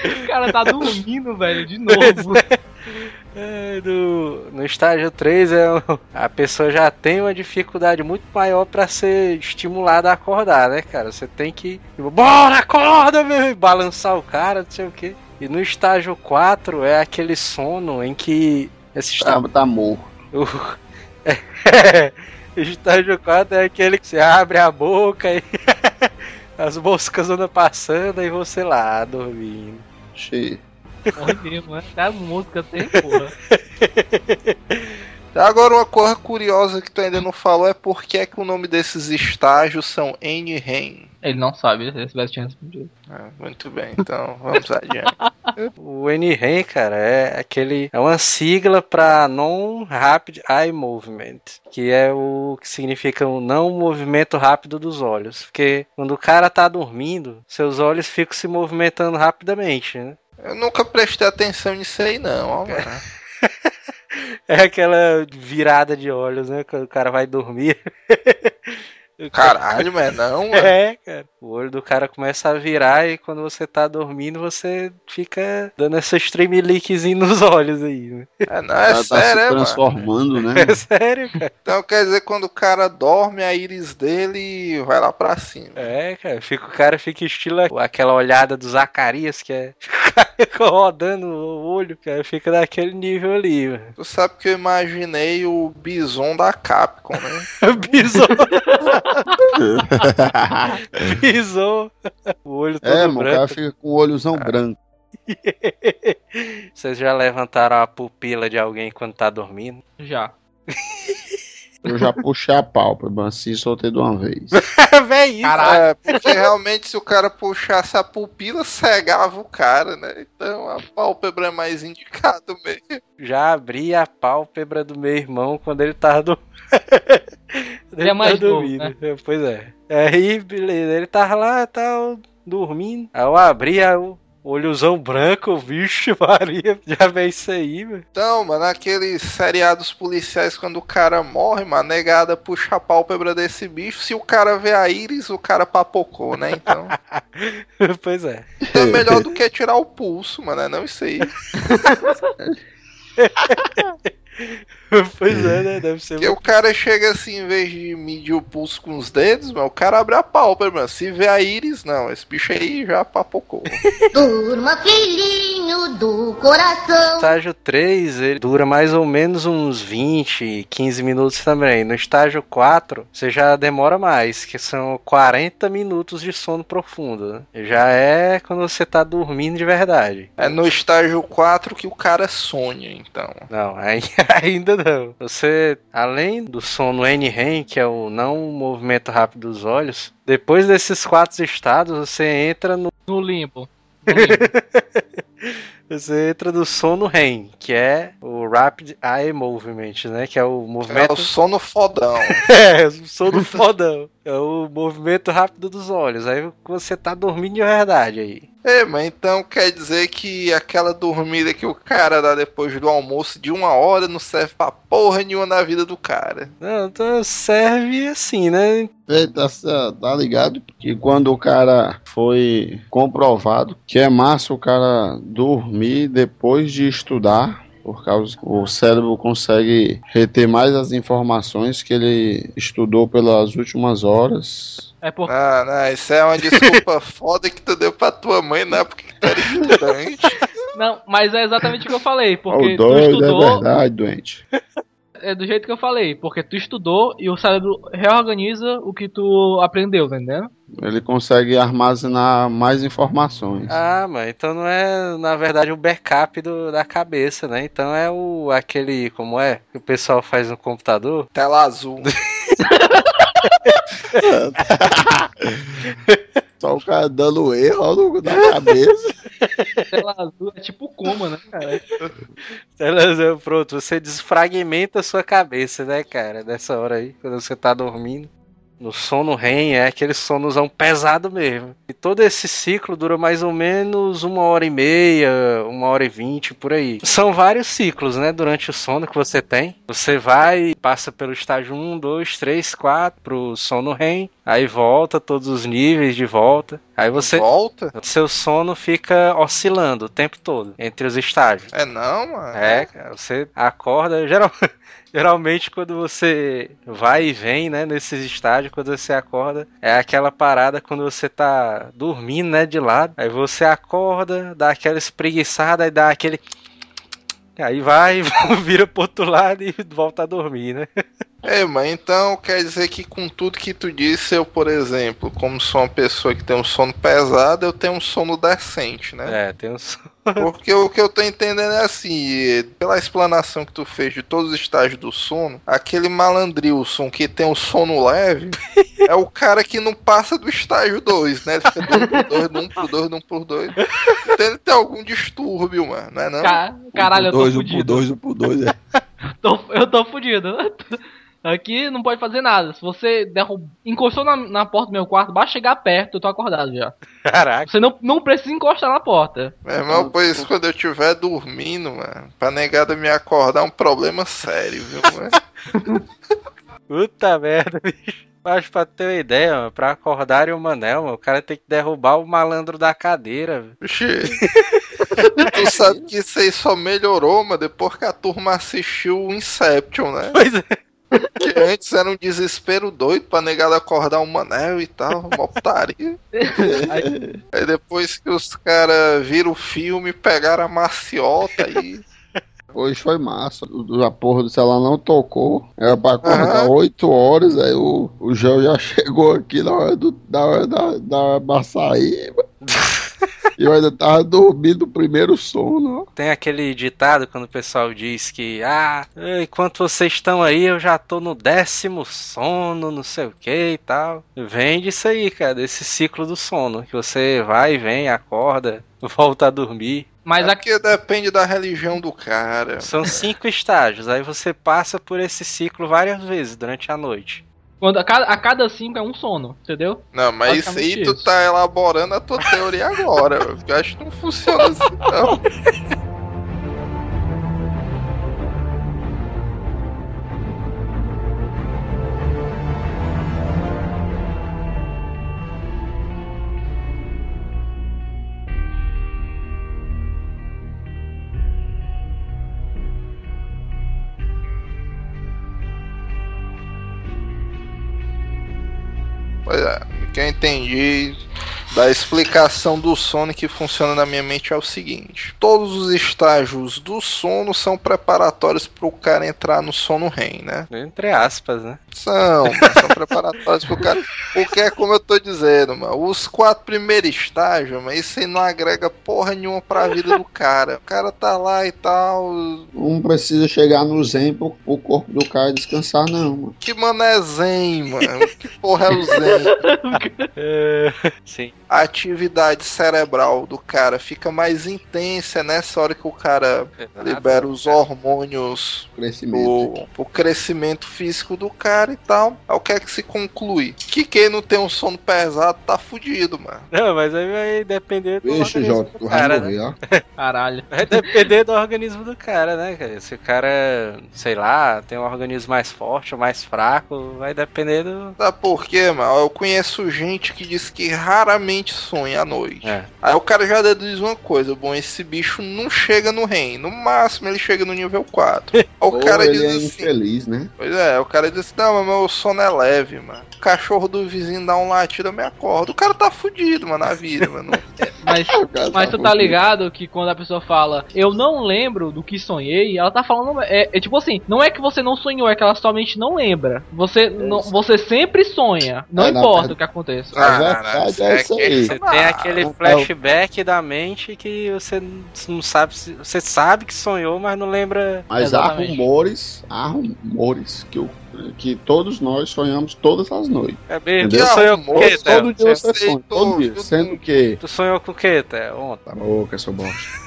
O cara tá dormindo, velho, de novo. É, no, no estágio 3, é, a pessoa já tem uma dificuldade muito maior pra ser estimulada a acordar, né, cara? Você tem que. tipo, Bora, acorda, meu! e Balançar o cara, não sei o quê. E no estágio 4 é aquele sono em que. Esse Tá, estágio. tá morto. O é, o estágio 4 é aquele que você abre a boca e [LAUGHS] as moscas andam passando e você lá dormindo. Cheio. Morre mesmo, né? Músicas tem, porra. [LAUGHS] Agora uma coisa curiosa que tu ainda não falou é por que, é que o nome desses estágios são N-REM. Ele não sabe, se tivesse tinha respondido. Ah, muito bem, então vamos adiante. [LAUGHS] O NREM, cara, é aquele. É uma sigla para Non-Rapid Eye Movement, que é o que significa o não movimento rápido dos olhos. Porque quando o cara tá dormindo, seus olhos ficam se movimentando rapidamente, né? Eu nunca prestei atenção nisso aí não. [LAUGHS] É aquela virada de olhos, né? Quando o cara vai dormir. [LAUGHS] O Caralho, mas não, [LAUGHS] mano. É, cara. O olho do cara começa a virar e quando você tá dormindo, você fica dando essas tremeliquezinhas nos olhos aí, né? É, não, O é cara tá sério, se é, mano. transformando, né? [LAUGHS] É sério, cara. Então quer dizer, quando o cara dorme, a íris dele vai lá pra cima. É, cara, fica, o cara fica estilo aquela olhada do Zacarias, que é [LAUGHS] fica rodando o olho, cara, fica daquele nível ali, velho. Tu sabe que eu imaginei o bison da Capcom, né? Bisou, [LAUGHS] bisou, o olho todo É, mano, o cara branco. fica com o olhozão branco. [LAUGHS] Vocês já levantaram a pupila de alguém quando tá dormindo? Já. [LAUGHS] Eu já puxei a pálpebra assim e soltei de uma vez. [LAUGHS] Véi, isso. É, porque realmente se o cara puxasse a pupila, cegava o cara, né? Então a pálpebra é mais indicado mesmo. Já abri a pálpebra do meu irmão quando ele tava dormindo. [LAUGHS] Ele é mais novo, dormindo. É, Pois é. Aí, beleza, ele tava lá, tal, dormindo. Aí eu abri aí o olhozão branco, vixe, [LAUGHS] Maria, já vem isso aí, velho. Então, mano, aqueles seriados policiais, quando o cara morre, mano, a negada puxa a pálpebra desse bicho. Se o cara vê a íris, o cara papocou, né? Então, [LAUGHS] pois é. então é melhor do que tirar o pulso, mano. É não isso aí. [LAUGHS] [LAUGHS] pois é, né? Deve ser Porque o cara chega assim, em vez de medir o pulso com os dedos, mano, o cara abre a pálpebra, mano. Se vê a íris, não. Esse bicho aí já papocou. [LAUGHS] Durma, filhinho do coração. estágio 3, ele dura mais ou menos uns 20, 15 minutos também. No estágio 4, você já demora mais, que são 40 minutos de sono profundo. né? Já é quando você tá dormindo de verdade. É no estágio 4 que o cara sonha, então. Não, aí- [LAUGHS] ainda não. [LAUGHS] Você, além do sono N-REM, que é o não movimento rápido dos olhos, depois desses quatro estados, você entra no No limpo. [LAUGHS] você entra no sono REM, que é o Rapid Eye Movement, né? Que é o É movimento [LAUGHS] o sono fodão. É, sou do fodão. É o movimento rápido dos olhos. Aí você tá dormindo de verdade aí. É, mas então quer dizer que aquela dormida que o cara dá depois do almoço de uma hora não serve pra porra nenhuma na vida do cara. Não, então serve assim, né? Ei, Tá, tá ligado? Que quando o cara foi comprovado que é massa o cara dormir depois de estudar, por causa que o cérebro consegue reter mais as informações que ele estudou pelas últimas horas. É por... Ah, não, isso é uma desculpa [LAUGHS] foda que tu deu pra tua mãe, não é porque tu era estudante. Não, mas é exatamente o que eu falei. Porque tu doido, é estudou. verdade, doente. É do jeito que eu falei. Porque tu estudou e o cérebro reorganiza o que tu aprendeu, tá entendendo? Ele consegue armazenar mais informações. Ah, mas então não é, na verdade, o backup do, da cabeça, né? Então é o aquele, como é? Que o pessoal faz no computador. Tela azul. [LAUGHS] [LAUGHS] Só o cara dando erro na cabeça. Tela azul é tipo coma, né, cara? Ela- Pronto, você desfragmenta a sua cabeça, né, cara? Nessa hora aí, quando você tá dormindo. No sono REM é aquele sonozão pesado mesmo. E todo esse ciclo dura mais ou menos uma hora e meia, uma hora e vinte, por aí. São vários ciclos, né, durante o sono que você tem. Você vai, passa pelo estágio 1, 2, 3, 4 pro sono REM, aí volta todos os níveis de volta. Aí você. Volta? Seu sono fica oscilando o tempo todo entre os estágios. É não, mano. É, você acorda. [LAUGHS] Geral, geralmente, quando você vai e vem, né, nesses estágios, quando você acorda, é aquela parada quando você tá dormindo, né, de lado. Aí você acorda, dá aquela espreguiçada e dá aquele. Aí vai, [LAUGHS] vira pro outro lado e volta a dormir, né? [LAUGHS] É, mas então quer dizer que com tudo que tu disse, eu, por exemplo, como sou uma pessoa que tem um sono pesado, eu tenho um sono decente, né? É, tem uns. Porque o que eu tô entendendo é assim, pela explanação que tu fez de todos os estágios do sono, aquele malandrilson que tem o sono leve [LAUGHS] é o cara que não passa do estágio 2, né? Ele fica 2 por 2, 1 por 2, 1 por 2. Então ele tem algum distúrbio, mano, não é não? Ca- Caralho, eu tô dois, um por fudido. dois, um por dois, é. [LAUGHS] Tô- eu tô fudido. Aqui não pode fazer nada. Se você derrub... encostou na, na porta do meu quarto, basta chegar perto, eu tô acordado já. Caraca. Você não, não precisa encostar na porta. Meu irmão, pois quando eu estiver dormindo, mano, pra negada me acordar é um problema sério, viu, mano? [LAUGHS] Puta merda, bicho. Mas pra ter uma ideia, mano, pra acordarem o Manel, mano, o cara tem que derrubar o malandro da cadeira. velho. Oxi. [LAUGHS] tu sabe que isso aí só melhorou, mano, depois que a turma assistiu o Inception, né? Pois é. Que antes era um desespero doido pra negada acordar um manel e tal, uma putaria. [LAUGHS] Aí depois que os caras viram o filme, pegaram a maciota e. Hoje foi massa. O- A porra do celular não tocou. Era pra acordar Aham. 8 horas. Aí o, o João já [LAUGHS] chegou aqui na hora, do, na hora da, da da açaí. E eu ainda tava dormindo o primeiro sono. Tem aquele ditado quando o pessoal diz que, ah, enquanto vocês estão aí, eu já tô no décimo sono, não sei o que e tal. Vem disso aí, cara, desse ciclo do sono. Que você vai, vem, acorda, [LAUGHS] volta a dormir. Mas É aqui. porque depende da religião do cara. São cinco estágios, aí você passa por esse ciclo várias vezes durante a noite. Quando, a, cada, a cada cinco é um sono, entendeu? Não, mas isso aí tu tá elaborando a tua teoria agora. Eu acho que não funciona assim, não. [LAUGHS] que eu da explicação do sono que funciona na minha mente é o seguinte: todos os estágios do sono são preparatórios para o cara entrar no sono REM, né? Entre aspas, né? São, são preparatórios pro cara. Porque é como eu tô dizendo, mano. Os quatro primeiros estágios, mas isso aí não agrega porra nenhuma pra vida do cara. O cara tá lá e tal. Não precisa chegar no zen pro, pro corpo do cara descansar, não, mano. Que mano é zen, mano? Que porra é o zen? [LAUGHS] Sim. A atividade cerebral do cara fica mais intensa nessa hora que o cara libera os hormônios Crescimento. pro crescimento físico do cara e tal. Aí o que é que se conclui? Que quem não tem um sono pesado tá fudido, mano. Não, mas aí vai depender do Vixe, organismo Jota, do cara, né? morrer, ó. [LAUGHS] Caralho. Vai depender do organismo do cara, né, cara? Se o cara, sei lá, tem um organismo mais forte ou mais fraco, vai depender do. Sabe por quê, mano? Eu conheço gente que diz que raramente sonha à noite. É. Aí o cara já deduz uma coisa, bom, esse bicho não chega no reino. No máximo ele chega no nível 4. [LAUGHS] Aí o cara ele diz é assim. infeliz, né? Pois é, o cara diz assim, não, mas meu sono é leve, mano. Cachorro do vizinho dá um latido, eu me acordo. O cara tá fudido, mano, na vida, mano. [LAUGHS] Mas, [LAUGHS] O cara mas tu tá ligado que quando a pessoa fala eu não lembro do que sonhei, ela tá falando. É, é tipo assim, não é que você não sonhou, é que ela somente não lembra. Você, não, você sempre sonha. Não É, na importa verdade- o que aconteça. A verdade é isso aí. Você tem aquele flashback da mente que você não sabe se. Você sabe que sonhou, mas não lembra. Mas há Exatamente. rumores, há rumores que, o, que todos nós sonhamos todas as noites. É mesmo. Entendeu? Tu sonhou com o quê, Todo, dia Você sonha, todo dia. Sendo que. Tu sonhou com o quê, Theo? Ontem. Tá boca, seu bosta.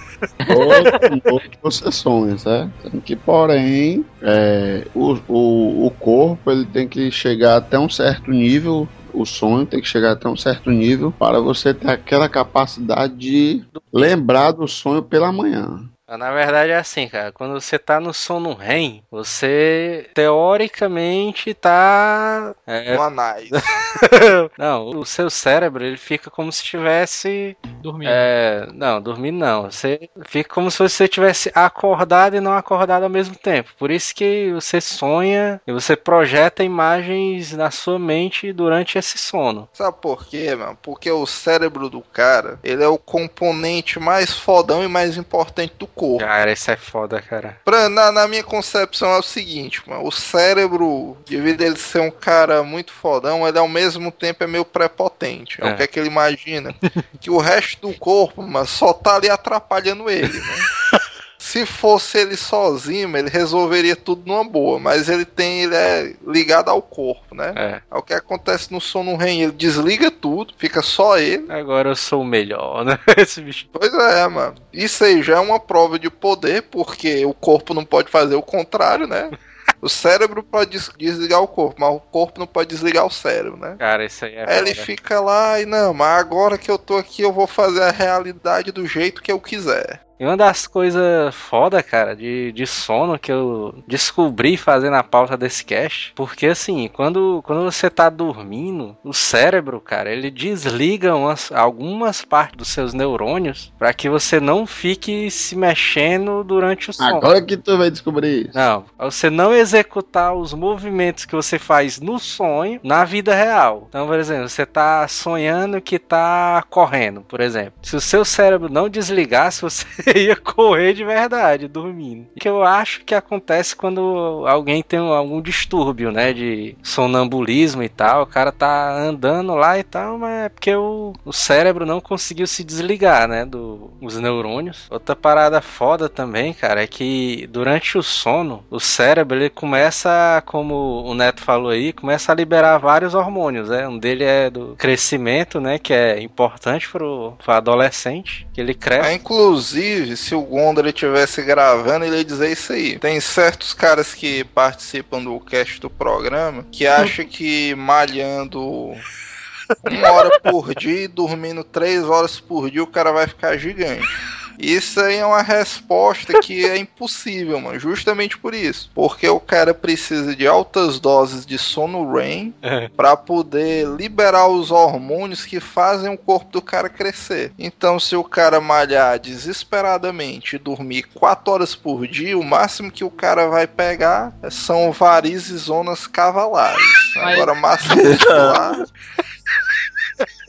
Você sonha, certo? Sendo que, porém, é, o, o, o corpo ele tem que chegar até um certo nível. O sonho tem que chegar até um certo nível para você ter aquela capacidade de lembrar do sonho pela manhã. Na verdade é assim, cara. Quando você tá no sono REM, você teoricamente tá. é, No anais. [LAUGHS] não, o seu cérebro ele fica como se estivesse. Dormindo. É, não, dormindo não. Você fica como se você estivesse acordado e não acordado ao mesmo tempo. Por isso que você sonha e você projeta imagens na sua mente durante esse sono. Sabe por quê, mano? Porque o cérebro do cara, ele é o componente mais fodão e mais importante do corpo. Cara, isso é foda, cara. Pra, na, na minha concepção é o seguinte, mano. O cérebro, devido a ele ser um cara muito fodão, ele ao mesmo tempo é meio prepotente. É, É. o que é que ele imagina? [LAUGHS] que o resto do corpo, mano, só tá ali atrapalhando ele, né? [LAUGHS] Se fosse ele sozinho, ele resolveria tudo numa boa, mas ele tem, ele é ligado ao corpo, né? É. É o que acontece no sono REM, ele desliga tudo, fica só ele. Agora eu sou o melhor, né? [LAUGHS] Esse bicho. Pois é, mano. Isso aí já é uma prova de poder, porque o corpo não pode fazer o contrário, né? [LAUGHS] O cérebro pode des- desligar o corpo, mas o corpo não pode desligar o cérebro, né? Cara, isso aí é Aí ele fica lá e não, mas agora que eu tô aqui eu vou fazer a realidade do jeito que eu quiser. E uma das coisas foda, cara, de, de sono que eu descobri fazendo a pauta desse cast, porque assim, quando, quando você tá dormindo, o cérebro, cara, ele desliga umas, algumas partes dos seus neurônios para que você não fique se mexendo durante o sono. Agora que tu vai descobrir isso. Não, pra você não executar os movimentos que você faz no sonho na vida real. Então, por exemplo, você tá sonhando que tá correndo, por exemplo. Se o seu cérebro não desligasse, você [LAUGHS] ia correr de verdade, dormindo. O que eu acho que acontece quando alguém tem algum distúrbio, né, de sonambulismo e tal. O cara tá andando lá e tal, mas é porque o, o cérebro não conseguiu se desligar, né, do, dos neurônios. Outra parada foda também, cara, é que durante o sono, o cérebro ele começa, como o Neto falou aí, começa a liberar vários hormônios, né? Um dele é do crescimento, né, que é importante pro, pro adolescente, que ele cresce. Mas, inclusive, se o Gondor estivesse gravando, ele ia dizer isso aí. Tem certos caras que participam do cast do programa que acham que malhando uma hora por dia e dormindo três horas por dia o cara vai ficar gigante. Isso aí é uma resposta que é impossível, mano. Justamente por isso. Porque o cara precisa de altas doses de sono REM É. para poder liberar os hormônios que fazem o corpo do cara crescer. Então, se o cara malhar desesperadamente e dormir 4 horas por dia, o máximo que o cara vai pegar são varizes e zonas cavalares. Mas- Agora, massa [LAUGHS] muscular.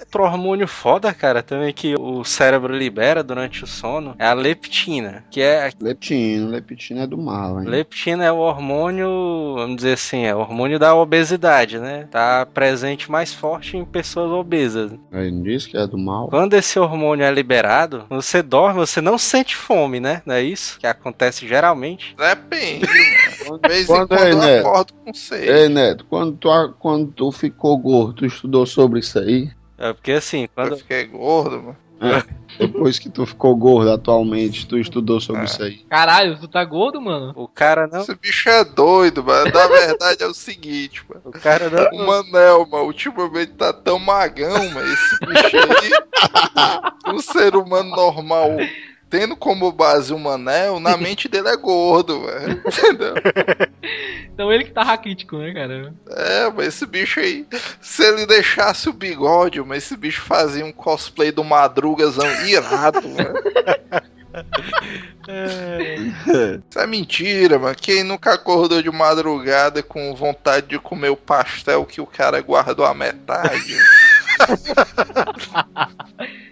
Outro hormônio foda, cara, também que o cérebro libera durante o sono é a leptina, que é Leptina, leptina é do mal, hein? Leptina é o hormônio, vamos dizer assim, é o hormônio da obesidade, né? Tá presente mais forte em pessoas obesas. Aí não disse que é do mal. Quando esse hormônio é liberado, quando você dorme, você não sente fome, né? Não é isso que acontece geralmente? Depende, [LAUGHS] mano. De vez em Quando quando é, eu né? acordo com sede. Ei, Neto, quando tu, quando tu ficou gordo, tu estudou sobre isso aí? É porque assim, Eu quando fiquei gordo, mano. Depois que tu ficou gordo atualmente, tu estudou sobre É. isso aí? Caralho, tu tá gordo, mano? o cara não, Esse bicho é doido, mano. Na verdade é o seguinte, mano. o cara não, O Manel, mano, ultimamente tá tão magão, mano. Esse bicho aí. um ser humano normal. Tendo como base o Manel, na [LAUGHS] mente dele é gordo, velho. [LAUGHS] Entendeu? Então ele que tá raquítico, né, cara? É, mas esse bicho aí. Se ele deixasse o bigode, mas esse bicho fazia um cosplay do Madrugazão irado, velho. [LAUGHS] Isso é mentira, mano. Quem nunca acordou de madrugada com vontade de comer o pastel que o cara guardou a metade?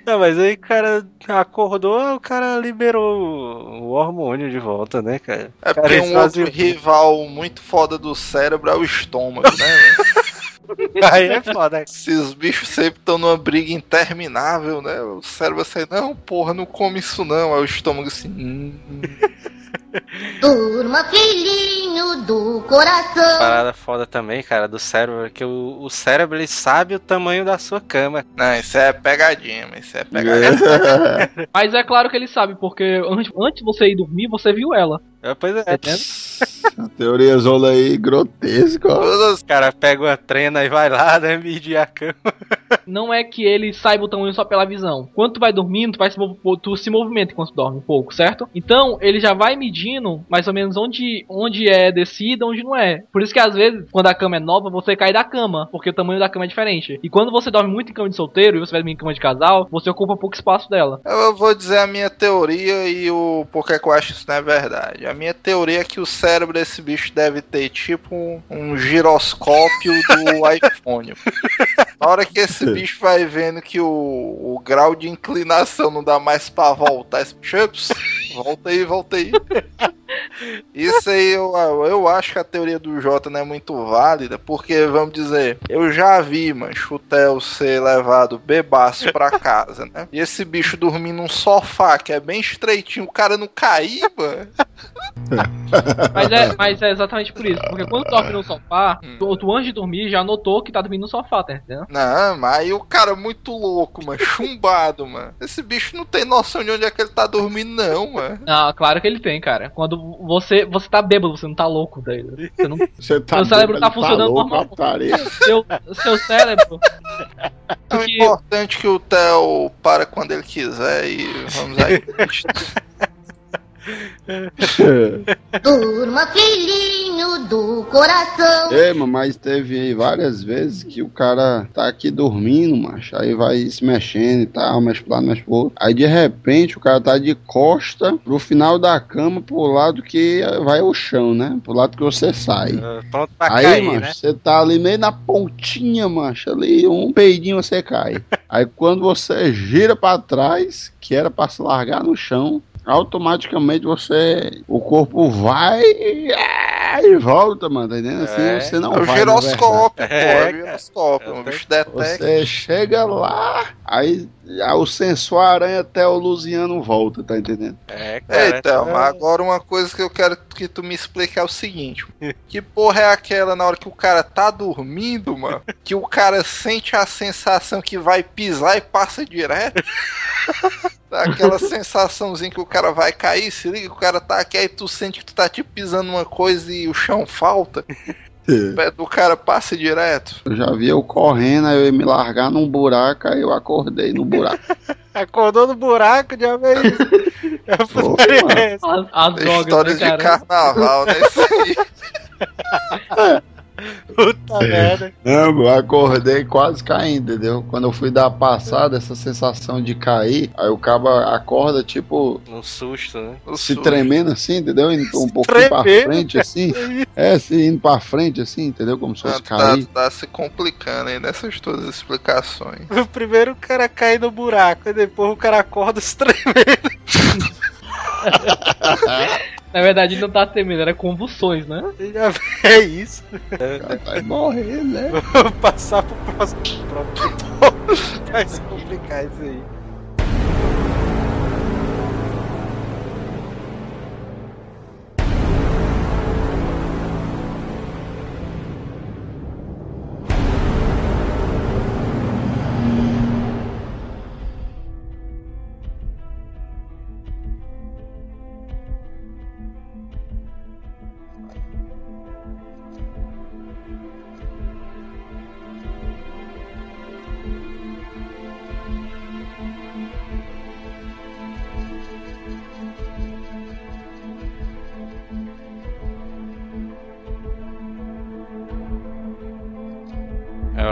Não, mas aí o cara acordou, o cara liberou o hormônio de volta, né, cara? É porque um outro rival muito foda do cérebro é o estômago, né? [LAUGHS] Aí é foda. Esses bichos sempre estão numa briga interminável, né? O cérebro assim, não, porra, não come isso não. Aí o estômago assim, hum, Durma, filhinho do coração. Parada foda também, cara, do cérebro, que o, o cérebro ele sabe o tamanho da sua cama. não, isso é pegadinha, mas isso é pegadinha. [LAUGHS] Mas é claro que ele sabe, porque antes, antes de você ir dormir, você viu ela. É, Pois é, Tá? [LAUGHS] A teoria zola aí grotesca, ó. Todas o cara pega uma trena e vai lá, né, medir a cama. Não é que ele saiba o tamanho só pela visão. Quando tu vai dormindo, tu, vai se, tu se movimenta enquanto tu dorme um pouco, certo? Então, ele já vai medindo mais ou menos onde, onde é descida, onde não é. Por isso que às vezes, quando a cama é nova, você cai da cama, porque o tamanho da cama é diferente. E quando você dorme muito em cama de solteiro e você vai dormir em cama de casal, você ocupa pouco espaço dela. Eu vou dizer a minha teoria e o porquê que eu acho isso não é verdade. A minha teoria é que o cérebro desse bicho deve ter tipo um, um giroscópio do [LAUGHS] iPhone. Na hora que esse bicho vai vendo que o, o grau de inclinação não dá mais pra voltar, esse bicho, "Ups, volta aí, volta aí. Isso aí eu, eu acho que a teoria do Jota não é muito válida, porque, vamos dizer, eu já vi, mancho, o Theo ser levado bebaço pra casa, né? E esse bicho dormir num sofá que é bem estreitinho, o cara não cair, mano. [LAUGHS] Mas é, mas é exatamente por isso. Porque quando tu dorme no sofá, tu, tu antes de dormir já notou que tá dormindo no sofá, tá entendendo? Não, mas aí o cara é muito louco, mano, chumbado, mano. Esse bicho não tem noção de onde é que ele tá dormindo, não, mano. Ah, claro que ele tem, cara. Quando você você tá bêbado, você não tá louco, daí. Você não, Você tá Seu cérebro tá bêbado, funcionando louco, normal. seu, seu cérebro. É que- importante que o Theo para quando ele quiser e vamos aí. [LAUGHS] [LAUGHS] Turma, filhinho do coração. Mano, mas teve aí várias vezes que o cara tá aqui dormindo, macho. Aí vai se mexendo e tal, mexe pro lado, mexe pro outro. Aí de repente o cara tá de costa pro final da cama, pro lado que vai o chão, né? Pro lado que você sai. Pronto pra Aí, cair, macho, né? você tá ali meio na pontinha, macho, ali, um peidinho você cai. [LAUGHS] Aí quando você gira pra trás, que era pra se largar no chão, automaticamente você, o corpo vai ah, e volta, mano, tá entendendo? Assim É. você não É o vai, giroscópio, pô, É, é o giroscópio. O bicho detecta. Você chega lá, aí o sensor aranha até o Luziano volta, tá entendendo? É, cara. Eita, mas agora uma coisa que eu quero que tu me explique é o seguinte: [LAUGHS] que porra é aquela na hora que o cara tá dormindo, mano? Que o cara sente a sensação que vai pisar e passa direto? [LAUGHS] Dá Aquela [LAUGHS] sensaçãozinha que o cara vai cair, se liga que o cara tá aqui, aí tu sente que tu tá tipo pisando numa coisa e o chão falta. O pé do cara passa direto. Eu já vi eu correndo, aí eu ia me largar num buraco, aí eu acordei no buraco. [LAUGHS] Acordou no buraco, já veio. [LAUGHS] É a Pô, é essa. As, as drogas, Histórias né, de carnaval, né? Isso aí. Puta merda. Não, eu acordei quase caindo, entendeu? Quando eu fui dar a passada, essa sensação de cair, aí o cabo acorda, tipo, Um susto, né? Se susto. tremendo assim, entendeu? Indo um pouquinho pra tremendo? frente, assim. [LAUGHS] É, assim, indo pra frente, assim, entendeu? Como se fosse Ah, tá, cair. tá se complicando aí nessas todas as explicações. [LAUGHS] O primeiro o cara cai no buraco, e depois o cara acorda se tremendo. [LAUGHS] Na verdade, ele não tá temendo, era convulsões, né? Já [LAUGHS] é isso. Vai morrer, né? Vou passar pro próximo. [LAUGHS] Vai se complicar isso aí.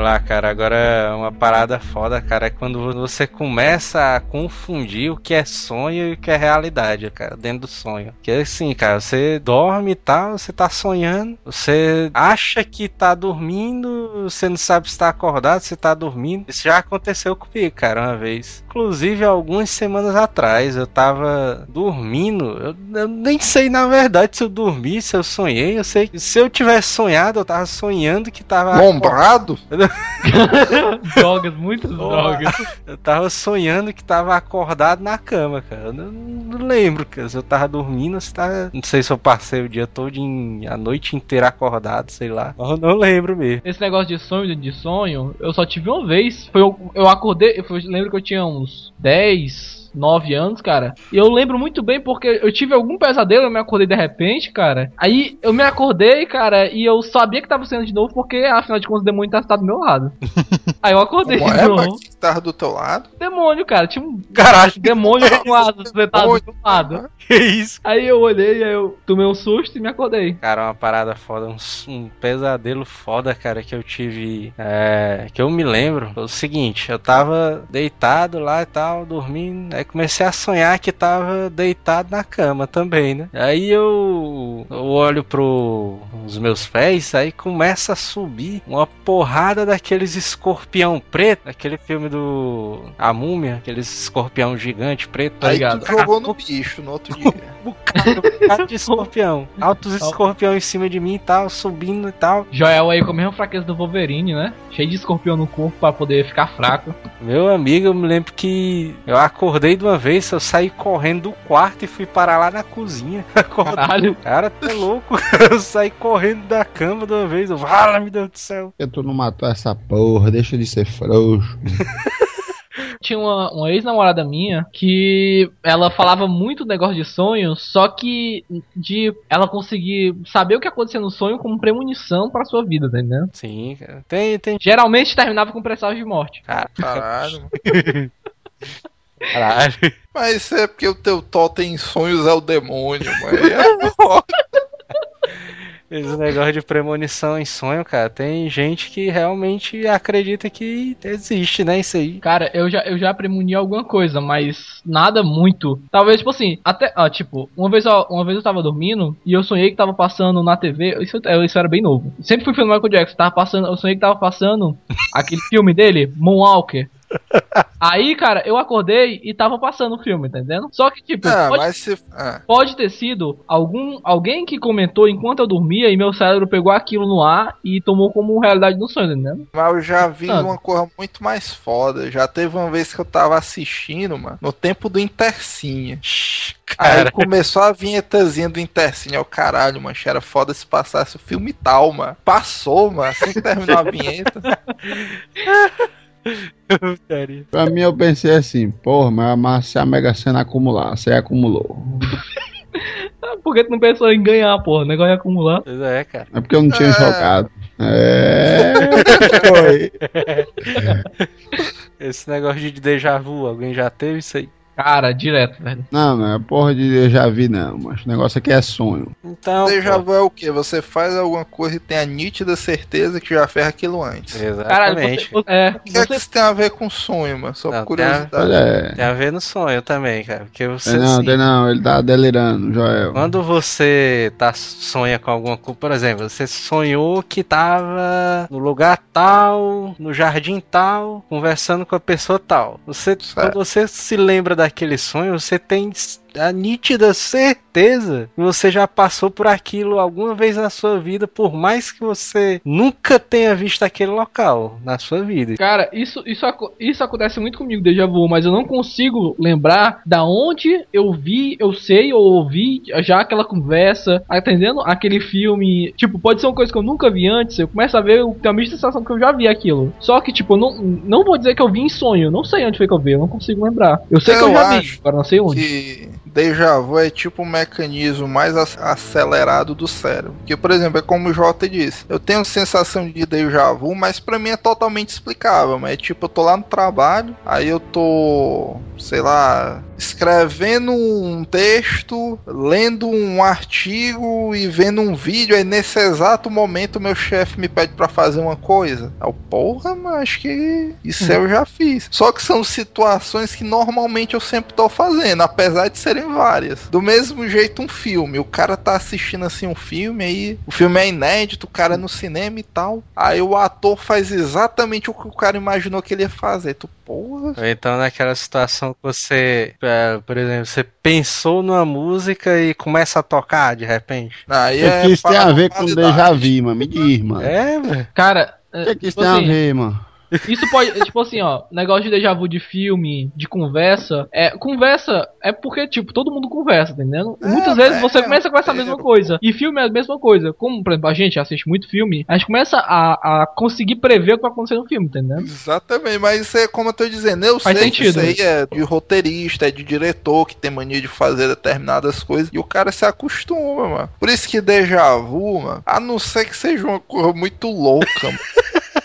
Lá, cara, agora uma parada foda, cara, é quando você começa a confundir o que é sonho e o que é realidade, cara, dentro do sonho. Que é assim, cara, você dorme e tal, você tá sonhando, você acha que tá dormindo, você não sabe se tá acordado, se tá dormindo. Isso já aconteceu comigo, cara, uma vez. Inclusive, algumas semanas atrás, eu tava dormindo, eu, eu nem sei na verdade se eu dormi, se eu sonhei, eu sei que se eu tivesse sonhado, eu tava sonhando que tava Lombrado? [LAUGHS] [LAUGHS] drogas, muitas drogas. Eu tava sonhando que tava acordado na cama, cara. Eu não, não lembro, cara. Se eu tava dormindo, se tava. Não sei se eu passei o dia todo, em... a noite inteira acordado, sei lá. Mas eu não lembro mesmo. Esse negócio de sonho, de sonho, eu só tive uma vez. Foi eu, eu acordei, eu lembro que eu tinha uns 10, 9 anos, cara. E eu lembro muito bem porque eu tive algum pesadelo, eu me acordei de repente, cara. Aí eu me acordei, cara, e eu sabia que tava sonhando de novo porque afinal de contas o demônio tá, tá do meu lado. [LAUGHS] Aí eu acordei Como de é, novo. que tava do teu lado? Demônio, cara. Tinha um Caralho, demônio com asas [LAUGHS] sentado do lado. [LAUGHS] que isso? Aí eu olhei, aí eu tomei um susto e me acordei. Cara, uma parada foda, um, um pesadelo foda, cara, que eu tive. É, que eu me lembro. Foi o seguinte, eu tava deitado lá e tal, dormindo. Aí comecei a sonhar que tava deitado na cama também, né? Aí eu, eu olho pro os meus pés, aí começa a subir uma porrada daqueles escorpião preto, aquele filme do A Múmia, aqueles escorpião gigante preto. Tá Aí ligado. tu jogou no bicho no outro [LAUGHS] dia. bocado, bocado de escorpião. Altos escorpião em cima de mim e tal, subindo e tal. Joel aí com a mesma fraqueza do Wolverine, né? Cheio de escorpião no corpo pra poder ficar fraco. Meu amigo, eu me lembro que eu acordei de uma vez, eu saí correndo do quarto e fui parar lá na cozinha. [LAUGHS] Acordei. Caralho. Cara, tá louco? [LAUGHS] Eu saí correndo da cama de uma vez. Eu, fala, meu Deus do céu. Que tu não matou essa porra? Deixa de ser frouxo. [LAUGHS] Tinha uma, uma ex-namorada minha que ela falava muito negócio de sonho, só que de ela conseguir saber o que acontecia no sonho como premonição pra sua vida, tá entendendo? Sim, cara. Tem, tem. Geralmente terminava com presságio de morte. Cara, Caralho. Caralho. Mas isso é porque o teu totem em sonhos é o demônio, mano. É foda. Esse negócio de premonição em sonho, cara, tem gente que realmente acredita que existe, né? Isso aí. Cara, eu já, eu já premoni alguma coisa, mas nada muito. Talvez, tipo assim, até, ah, tipo, uma vez, ó, uma vez eu tava dormindo e eu sonhei que tava passando na TV, isso, eu- isso era bem novo. Sempre fui filme do Michael Jackson, tava passando, eu sonhei que tava passando [LAUGHS] aquele filme dele, Moonwalker. Aí, cara, eu acordei e tava passando o filme, tá entendendo? Só que, tipo, Ah, pode, se. Ah, pode ter sido algum alguém que comentou enquanto eu dormia e meu cérebro pegou aquilo no ar e tomou como realidade no sonho, tá entendendo? mas eu já vi Ah. uma coisa muito mais foda. Já teve uma vez que eu tava assistindo, mano, no tempo do Intercinha. Aí começou a vinhetazinha do Intercinha. Eu, caralho, mano, era foda se passasse o filme tal, mano. Passou, mano, assim que terminou a vinheta. [LAUGHS] [LAUGHS] Pra mim, eu pensei assim, porra, mas mas se a Mega Sena acumular, você acumulou. Ah, Por que tu não pensou em ganhar, porra? O negócio ia acumular. Pois é, cara. É porque eu não tinha É. jogado. É. [LAUGHS] Foi. [LAUGHS] Esse negócio de déjà vu, alguém já teve isso aí? Cara, direto, velho. Não, não é porra de eu já vi, não. Mas o negócio aqui é sonho. Então. Déjà vu é o quê? Você faz alguma coisa e tem a nítida certeza que já fez aquilo antes. Caralho, Exatamente. você, é, O que é que você, isso tem a ver com sonho, mano? Só Não, por tem a- Olha, curiosidade. é. Tem a ver no sonho também, cara. Porque você. Tem não, assim, tem não, ele tá delirando, Joel. Quando você tá sonha com alguma coisa, por exemplo, você sonhou que tava no lugar tal, no jardim tal, conversando com a pessoa tal. Você, quando você se lembra daquele sonho, você tem a nítida certeza que você já passou por aquilo alguma vez na sua vida, por mais que você nunca tenha visto aquele local na sua vida. Cara, isso, isso, isso acontece muito comigo, déjà vu, mas eu não consigo lembrar da onde eu vi, eu sei ou ouvi já aquela conversa, entendendo? Aquele filme. Tipo, pode ser uma coisa que eu nunca vi antes, eu começo a ver, eu tenho a mesma sensação que eu já vi aquilo. Só que, tipo, eu não, não vou dizer que eu vi em sonho, eu não sei onde foi que eu vi, eu não consigo lembrar. Eu sei que Eu eu já vi, agora não sei onde. que déjà vu é tipo um mecanismo mais ac- acelerado do cérebro. Que, por exemplo, é como o Jota disse, eu tenho sensação de déjà vu, mas pra mim é totalmente explicável. Mas é tipo, eu tô lá no trabalho, aí eu tô, sei lá, escrevendo um texto, lendo um artigo e vendo um vídeo, aí nesse exato momento meu chefe me pede pra fazer uma coisa. Eu, porra, mas acho que isso eu já fiz. Só que são situações que normalmente eu sempre tô fazendo, apesar de serem várias. Do mesmo jeito um filme, o cara tá assistindo assim um filme aí, o filme é inédito, o cara é no cinema e tal. Aí o ator faz exatamente o que o cara imaginou que ele ia fazer. Tu, porra, Ou então naquela situação que você, é, por exemplo, você pensou numa música e começa a tocar de repente. O aí que, é que isso tem a ver com déjà vu, mano? Me diz, mano. É, velho. Cara, O que, que isso tipo tem a assim, ver, mano? Isso pode, tipo assim, ó, negócio de déjà vu de filme, de conversa. É, conversa é porque, tipo, todo mundo conversa, tá entendendo? É, Muitas vezes é, você começa com essa é. mesma coisa. E filme é a mesma coisa. Como, por exemplo, a gente assiste muito filme, a gente começa a, a conseguir prever o que vai acontecer no filme, tá entendendo? Exatamente, mas isso é como eu tô dizendo, eu Faz sei que sentido. isso aí é de roteirista, é de diretor que tem mania de fazer determinadas coisas e o cara se acostuma, mano. Por isso que déjà vu, mano, a não ser que seja uma coisa muito louca, mano. [LAUGHS]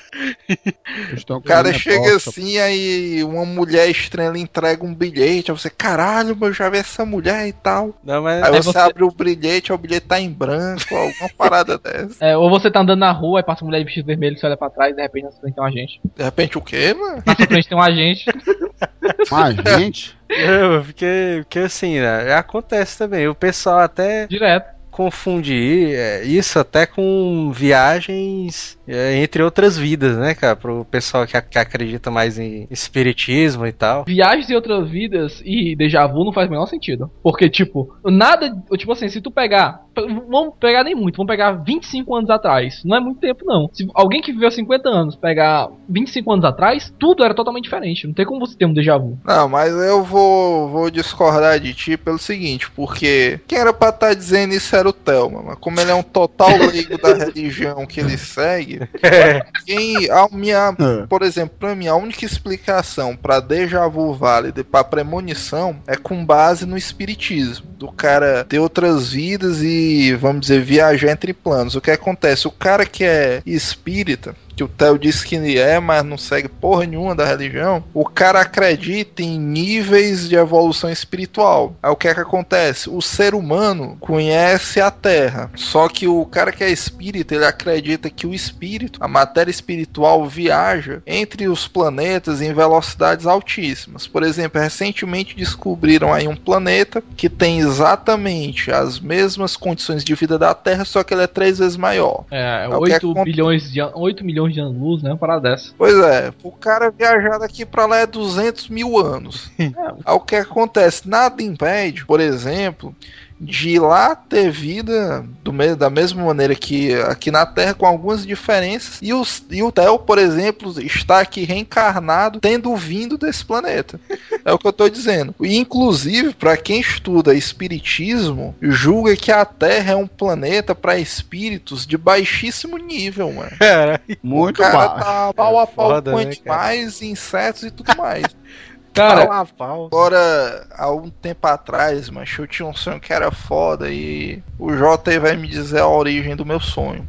Estão O cara chega bosta. assim, aí uma mulher estranha entrega um bilhete, aí você, caralho, mas eu já vi essa mulher e tal. Não, mas Aí Aí você, você- abre o bilhete, aí o bilhete tá em branco, alguma [LAUGHS] parada dessa. É, ou você tá andando na rua, aí passa uma mulher de vestido vermelho, você olha pra trás, de repente na sua frente tem um agente. De repente o quê, mano? Na sua frente tem um agente. [LAUGHS] Mas, gente, [LAUGHS] Eu, porque, porque assim, né, acontece também. O pessoal até Direto. Confunde é, isso até com viagens é, entre outras vidas, né, cara? Pro pessoal que, que acredita mais em espiritismo e tal. Viagens em outras vidas e déjà vu não faz o menor sentido. Porque, tipo, nada. Tipo assim, se tu pegar. Vamos pegar nem muito, vamos pegar 25 anos atrás. Não é muito tempo, não. Se alguém que viveu 50 anos pegar 25 anos atrás, tudo era totalmente diferente. Não tem como você ter um déjà vu. Não, mas eu vou, vou discordar de ti pelo seguinte, porque quem era pra estar dizendo isso era o Thelma, mas como ele é um total [LAUGHS] leigo da religião que ele segue, [LAUGHS] quem, a minha, É. por exemplo, pra mim, a única explicação pra déjà vu válida e pra premonição é com base no espiritismo, do cara ter outras vidas e, vamos dizer, viajar entre planos. O que acontece? O cara que é espírita, que o Theo disse que ele é, mas não segue porra nenhuma da religião, o cara acredita em níveis de evolução espiritual. Aí o que é que acontece? O ser humano conhece a Terra, só que o cara que é espírita, ele acredita que o espírito, a matéria espiritual viaja entre os planetas em velocidades altíssimas. Por exemplo, recentemente descobriram aí um planeta que tem exatamente as mesmas condições de vida da Terra, só que ele é três vezes maior. É, É o que 8 aconte- bilhões de an- 8 milhões de anos-luz, né? Uma parada dessa. Pois é, o cara viajar daqui pra lá é 200 mil anos. [LAUGHS] Aí o que acontece? Nada impede, por exemplo, de lá ter vida do me- da mesma maneira que aqui na Terra, com algumas diferenças. E, os, e o Theo, por exemplo, está aqui reencarnado, tendo vindo desse planeta. [LAUGHS] É o que eu tô dizendo. E, inclusive, para quem estuda espiritismo, julga que a Terra é um planeta para espíritos de baixíssimo nível, mano. Cara, muito o cara baixo. tá pau a pau foda, com né, animais, insetos e tudo mais. [LAUGHS] Cara, pau a pau. Agora, há um tempo atrás, mas eu tinha um sonho que era foda e o Jota aí vai me dizer a origem do meu sonho.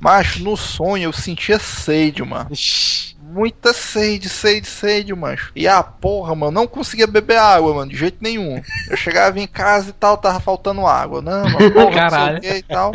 Macho, no sonho eu sentia sede, mano. Muita sede, sede, sede, macho. E a porra, mano, não conseguia beber água, mano, de jeito nenhum. Eu chegava em casa e tal, tava faltando água. Não, mano, porra, Caralho. não sei o que e tal.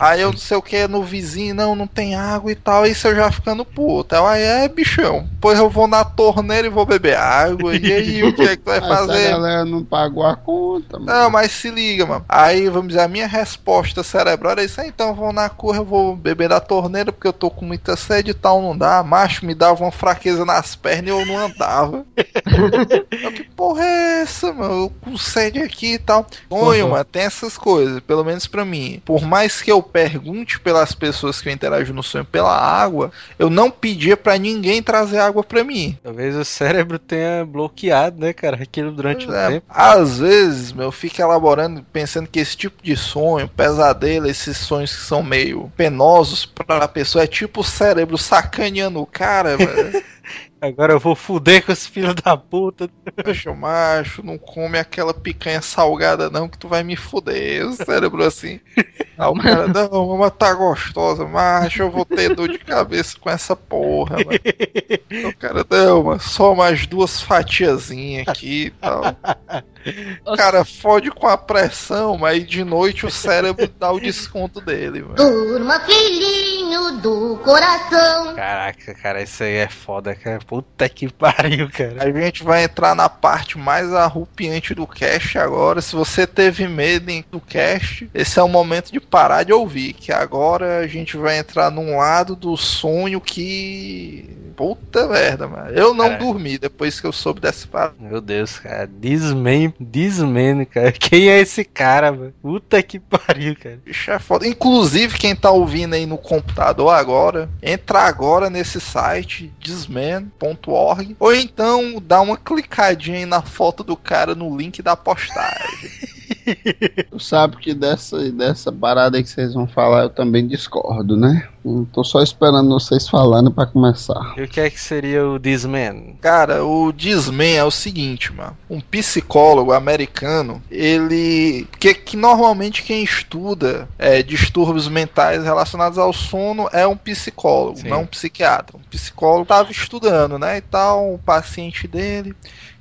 Aí eu não sei o que no vizinho, não, não tem água e tal. Isso eu já ficando puto. Aí é, bichão. Pois eu vou na torneira e vou beber água. E aí, o que é que tu vai [LAUGHS] Essa fazer? galera não pagou a conta, mano. Não, mas se liga, mano. Aí, vamos dizer, a minha resposta cerebral era isso. "Ah, Então eu vou na cor, eu vou beber da torneira porque eu tô com muita sede e tal, não dá. Macho, me dava uma fraqueza nas pernas e eu não andava. [LAUGHS] eu, que porra é essa, mano? Eu com sede aqui e tal. Sonho, Uhum. mano, tem essas coisas, pelo menos pra mim. Por mais que eu pergunte pelas pessoas que eu interajo no sonho pela água, eu não pedia pra ninguém trazer água pra mim. Talvez o cérebro tenha bloqueado, né, cara? Aquilo durante o É, tempo. Às vezes, meu, eu fico elaborando, pensando que esse tipo de sonho, pesadelo, esses sonhos que são meio penosos pra pessoa, é tipo o cérebro sacaneando o cara, velho. [LAUGHS] Agora eu vou fuder com esse filho da puta. Poxa, macho, não come aquela picanha salgada não, que tu vai me fuder. O cérebro assim. Aí [LAUGHS] o cara, não, mas tá gostosa, macho, eu vou ter dor de cabeça com essa porra, mano. [LAUGHS] O cara, não, mas só mais duas fatiazinhas aqui e tal. O cara fode com a pressão, mas de noite o cérebro dá o desconto dele, mano. Durma, filhinho do coração. Caraca, cara, isso aí é foda, cara. Puta que pariu, cara. A gente vai entrar na parte mais arrupiante do cast agora. Se você teve medo em- do cast, esse é o momento de parar de ouvir. Que agora a gente vai entrar num lado do sonho que. Puta merda, mano. Eu não Cara. dormi depois que eu soube dessa parada. Meu Deus, cara. Disman, Disman, cara. [LAUGHS] Quem é esse cara, mano? Puta que pariu, cara. Bicho é foda. Inclusive, quem tá ouvindo aí no computador agora, entra agora nesse site, disman.org, ou então dá uma clicadinha aí na foto do cara no link da postagem. [LAUGHS] Tu sabe que dessa, dessa parada aí que vocês vão falar eu também discordo, né? Eu tô só esperando vocês falando pra começar. E o que é que seria o Disman? Cara, o Disman é o seguinte, mano. Um psicólogo americano, ele. Que, que normalmente quem estuda é, distúrbios mentais relacionados ao sono é um psicólogo, Sim. não um psiquiatra. Um psicólogo tava estudando, né? E tal, o paciente dele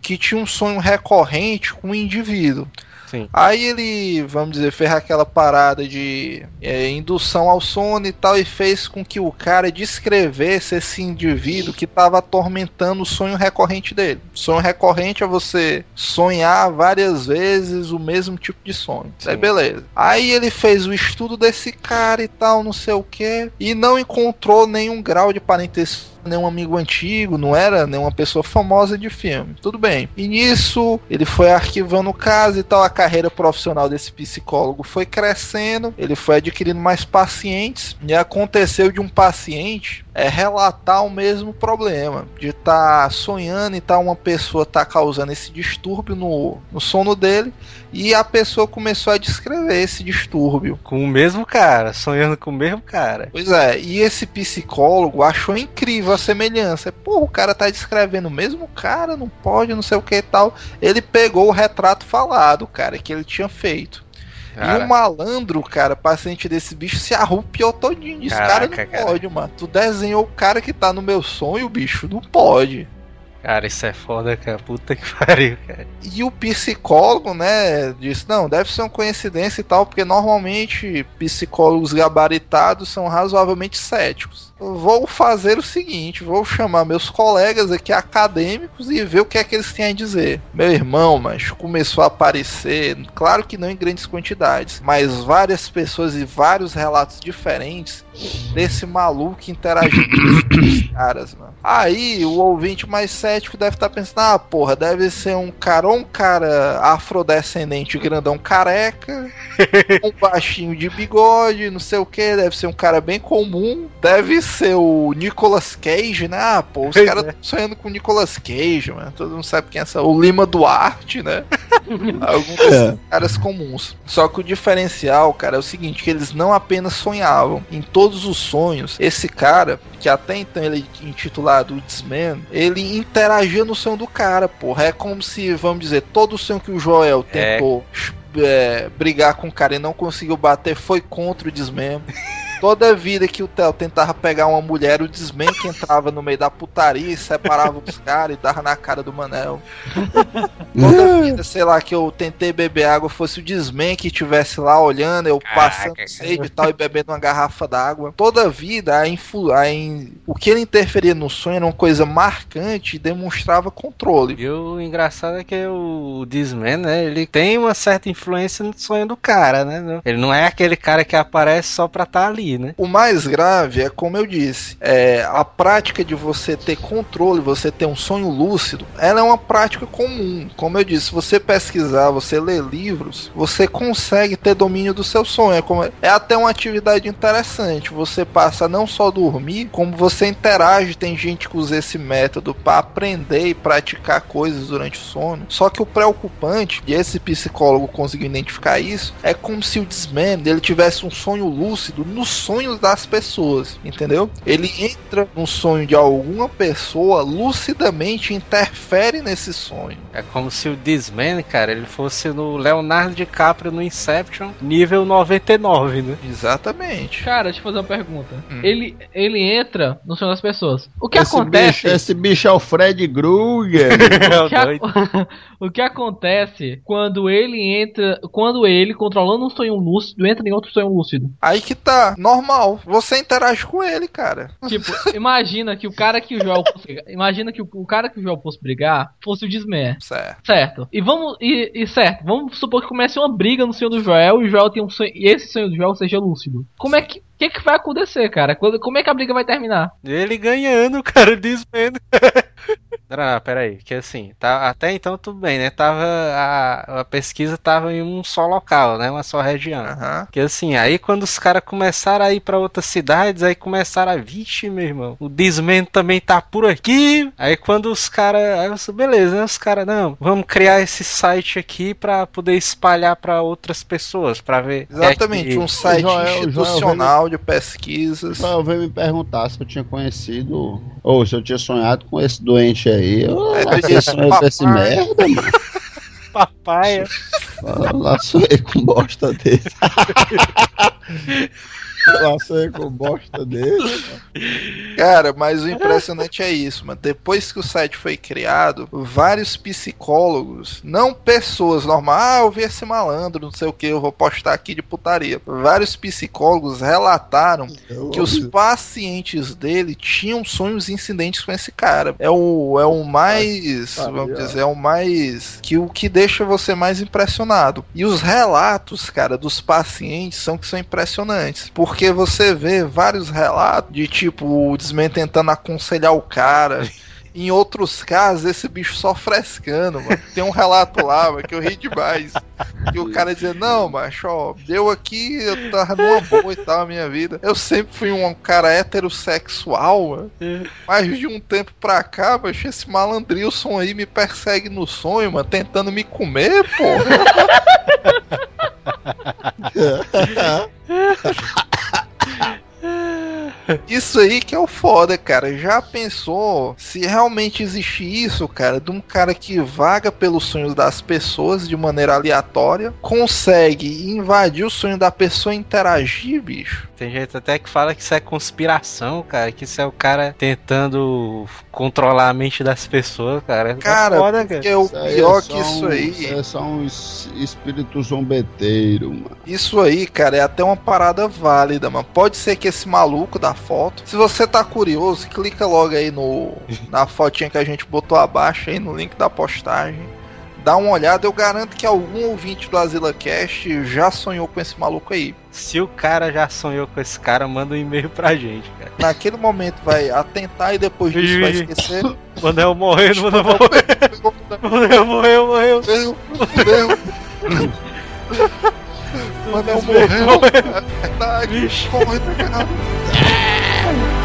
que tinha um sonho recorrente com o indivíduo. Sim. Aí ele, vamos dizer, fez aquela parada de é, indução ao sono e tal, e fez com que o cara descrevesse esse indivíduo que estava atormentando o sonho recorrente dele. Sonho recorrente é você sonhar várias vezes o mesmo tipo de sonho. Sim. Aí beleza. Aí ele fez o estudo desse cara e tal, não sei o que, e não encontrou nenhum grau de parentesco nenhum amigo antigo, não era nenhuma pessoa famosa de filme. Tudo bem. E nisso, ele foi arquivando o caso e tal. A carreira profissional desse psicólogo foi crescendo, ele foi adquirindo mais pacientes. E aconteceu de um paciente é relatar o mesmo problema de estar sonhando e tal uma pessoa tá causando esse distúrbio no, no sono dele e a pessoa começou a descrever esse distúrbio Com o mesmo cara, sonhando com o mesmo cara. Pois é, e esse psicólogo achou incrível a semelhança. Pô, o cara tá descrevendo o mesmo cara, não pode, não sei o que e tal. Ele pegou o retrato falado, cara, que ele tinha feito. E Cara, o malandro, cara, paciente desse bicho, se arrupiou todinho. Disse, cara, não cara. pode, mano. Tu desenhou o cara que tá no meu sonho, bicho, não pode. Cara, isso é foda, cara. Puta que [LAUGHS] pariu, cara. E o psicólogo, né, disse, não, deve ser uma coincidência e tal, porque normalmente psicólogos gabaritados são razoavelmente céticos. Vou fazer o seguinte, vou chamar meus colegas aqui acadêmicos e ver o que é que eles têm a dizer. Meu irmão, mas começou a aparecer, claro que não em grandes quantidades, mas várias pessoas e vários relatos diferentes desse maluco interagindo com os [COUGHS] caras, mano. Aí o ouvinte mais cético deve estar pensando: ah, porra, deve ser um cara ou um cara afrodescendente grandão careca, [LAUGHS] um baixinho de bigode, não sei o que, deve ser um cara bem comum, deve ser o Nicolas Cage, né? Ah, pô, os caras é. estão sonhando com o Nicolas Cage, mano. Todo mundo sabe quem é essa. O Lima Duarte, né? [LAUGHS] Alguns desses caras comuns. Só que o diferencial, cara, é o seguinte: que eles não apenas sonhavam. Em todos os sonhos, esse cara, que até então ele é intitulado Disman, ele interagia no sonho do cara, porra. É como se, vamos dizer, todo sonho que o Joel É. tentou é, brigar com o cara e não conseguiu bater foi contra o Disman. Toda vida que o Theo tentava pegar uma mulher, o Disman que entrava no meio da putaria e separava os caras e dava na cara do Manel. Toda [LAUGHS] vida, sei lá, que eu tentei beber água, fosse o Disman que estivesse lá olhando, eu Caraca, passando cara. sede e tal, e bebendo uma garrafa d'água. Toda vida, a influ... a in- o que ele interferia no sonho era uma coisa marcante e demonstrava controle. E o engraçado é que o Disman, né? Ele tem uma certa influência no sonho do cara, né? Ele não é aquele cara que aparece só pra estar ali, né? O mais grave é, como eu disse, é, a prática de você ter controle, você ter um sonho lúcido, ela é uma prática comum. Como eu disse, se você pesquisar, você ler livros, você consegue ter domínio do seu sonho. É, como- é até uma atividade interessante. Você passa não só dormir, como você interage. Tem gente que usa esse método para aprender e praticar coisas durante o sono. Só que o preocupante, e esse psicólogo conseguiu identificar isso, é como se o Disman ele tivesse um sonho lúcido nos sonhos das pessoas, entendeu? Ele entra no sonho de alguma pessoa, lucidamente interfere nesse sonho. É como se o Disman, cara, ele fosse no Leonardo DiCaprio no Inception, nível 99, né? Exatamente. Cara, deixa eu fazer uma pergunta. Hum. Ele, ele entra no sonho das pessoas. O que esse acontece? Bicho, esse bicho é o Fred Krueger. [LAUGHS] É O o que, a- [LAUGHS] o que acontece quando ele entra, quando ele, controlando um sonho lúcido, entra em outro sonho lúcido? Aí que tá, normal. Você interage com ele, cara. Tipo, imagina que o cara que o Joel fosse, imagina que o, o cara que o Joel fosse brigar fosse o Disman. Certo. Certo. E vamos e, e certo, vamos supor que comece uma briga no sonho do Joel e o Joel tem um sonho e esse sonho do Joel seja lúcido. Como é que que, que vai acontecer, cara? Quando- Como é que a briga vai terminar? Ele ganhando, cara, o Disman. [LAUGHS] Não, não, peraí, que assim, tá, até então tudo bem, né? Tava a, a pesquisa tava em um só local, né? Uma só região. Aham. Que assim, aí quando os caras começaram a ir pra outras cidades, aí começaram a, vixe, meu irmão, o desmento também tá por aqui. Aí quando os caras, aí eu disse, beleza, né? Os caras, não, vamos criar esse site aqui pra poder espalhar pra outras pessoas, pra ver. Exatamente, é que- um site Joel- Joel institucional de pesquisas. Só veio me perguntar se eu tinha conhecido, ou se eu tinha sonhado com esse doente aí. Eu É, sonho papai. desse merda, mano. Papaya. Lá sonhei com bosta desse. [LAUGHS] Lá sonhei com bosta desse. Cara, mas o impressionante é isso, mano. Depois que o site foi criado, vários psicólogos, não pessoas normais, ah, eu vi esse malandro, não sei o que, eu vou postar aqui de putaria. Vários psicólogos relataram que os pacientes dele tinham sonhos incidentes com esse cara. É o, é o mais, Sabia. vamos dizer, é o mais que o que deixa você mais impressionado. E os relatos, cara, dos pacientes são que são impressionantes, porque você vê vários relatos de tipo o Desmen tentando aconselhar o cara. Em outros casos, esse bicho só frescando, mano. Tem um relato lá, mano, que eu ri demais. Que o cara dizia, não, macho, ó, deu aqui, eu tava numa boa e tal a minha vida. Eu sempre fui um cara heterossexual, mano. Mas de um tempo pra cá, macho, esse malandrilson aí me persegue no sonho, mano, tentando me comer, pô. [LAUGHS] Isso aí que é o foda, cara. Já pensou se realmente existe isso, cara, de um cara que vaga pelos sonhos das pessoas de maneira aleatória, consegue invadir o sonho da pessoa e interagir, bicho? Tem gente até que fala que isso é conspiração, cara. Que isso é o cara tentando controlar a mente das pessoas, cara. Cara, é foda, cara. Porque o é pior só que isso um- aí. É só um es- espírito zombeteiro, mano. Isso aí, cara, é até uma parada válida, mano. Pode ser que esse maluco da foto. Se você tá curioso, clica logo aí no [LAUGHS] na fotinha que a gente botou abaixo aí no link da postagem. Dá uma olhada, eu garanto que algum ouvinte do Azila Cast já sonhou com esse maluco aí. Se o cara já sonhou com esse cara, manda um e-mail pra gente, cara. Naquele momento vai atentar e depois disso vai esquecer. Manel morrendo, Manel morrendo. Morreu, morreu, morreu. Fudeu, fudeu. Manel morreu. É verdade. Vixe. Morreu, cara. Woo!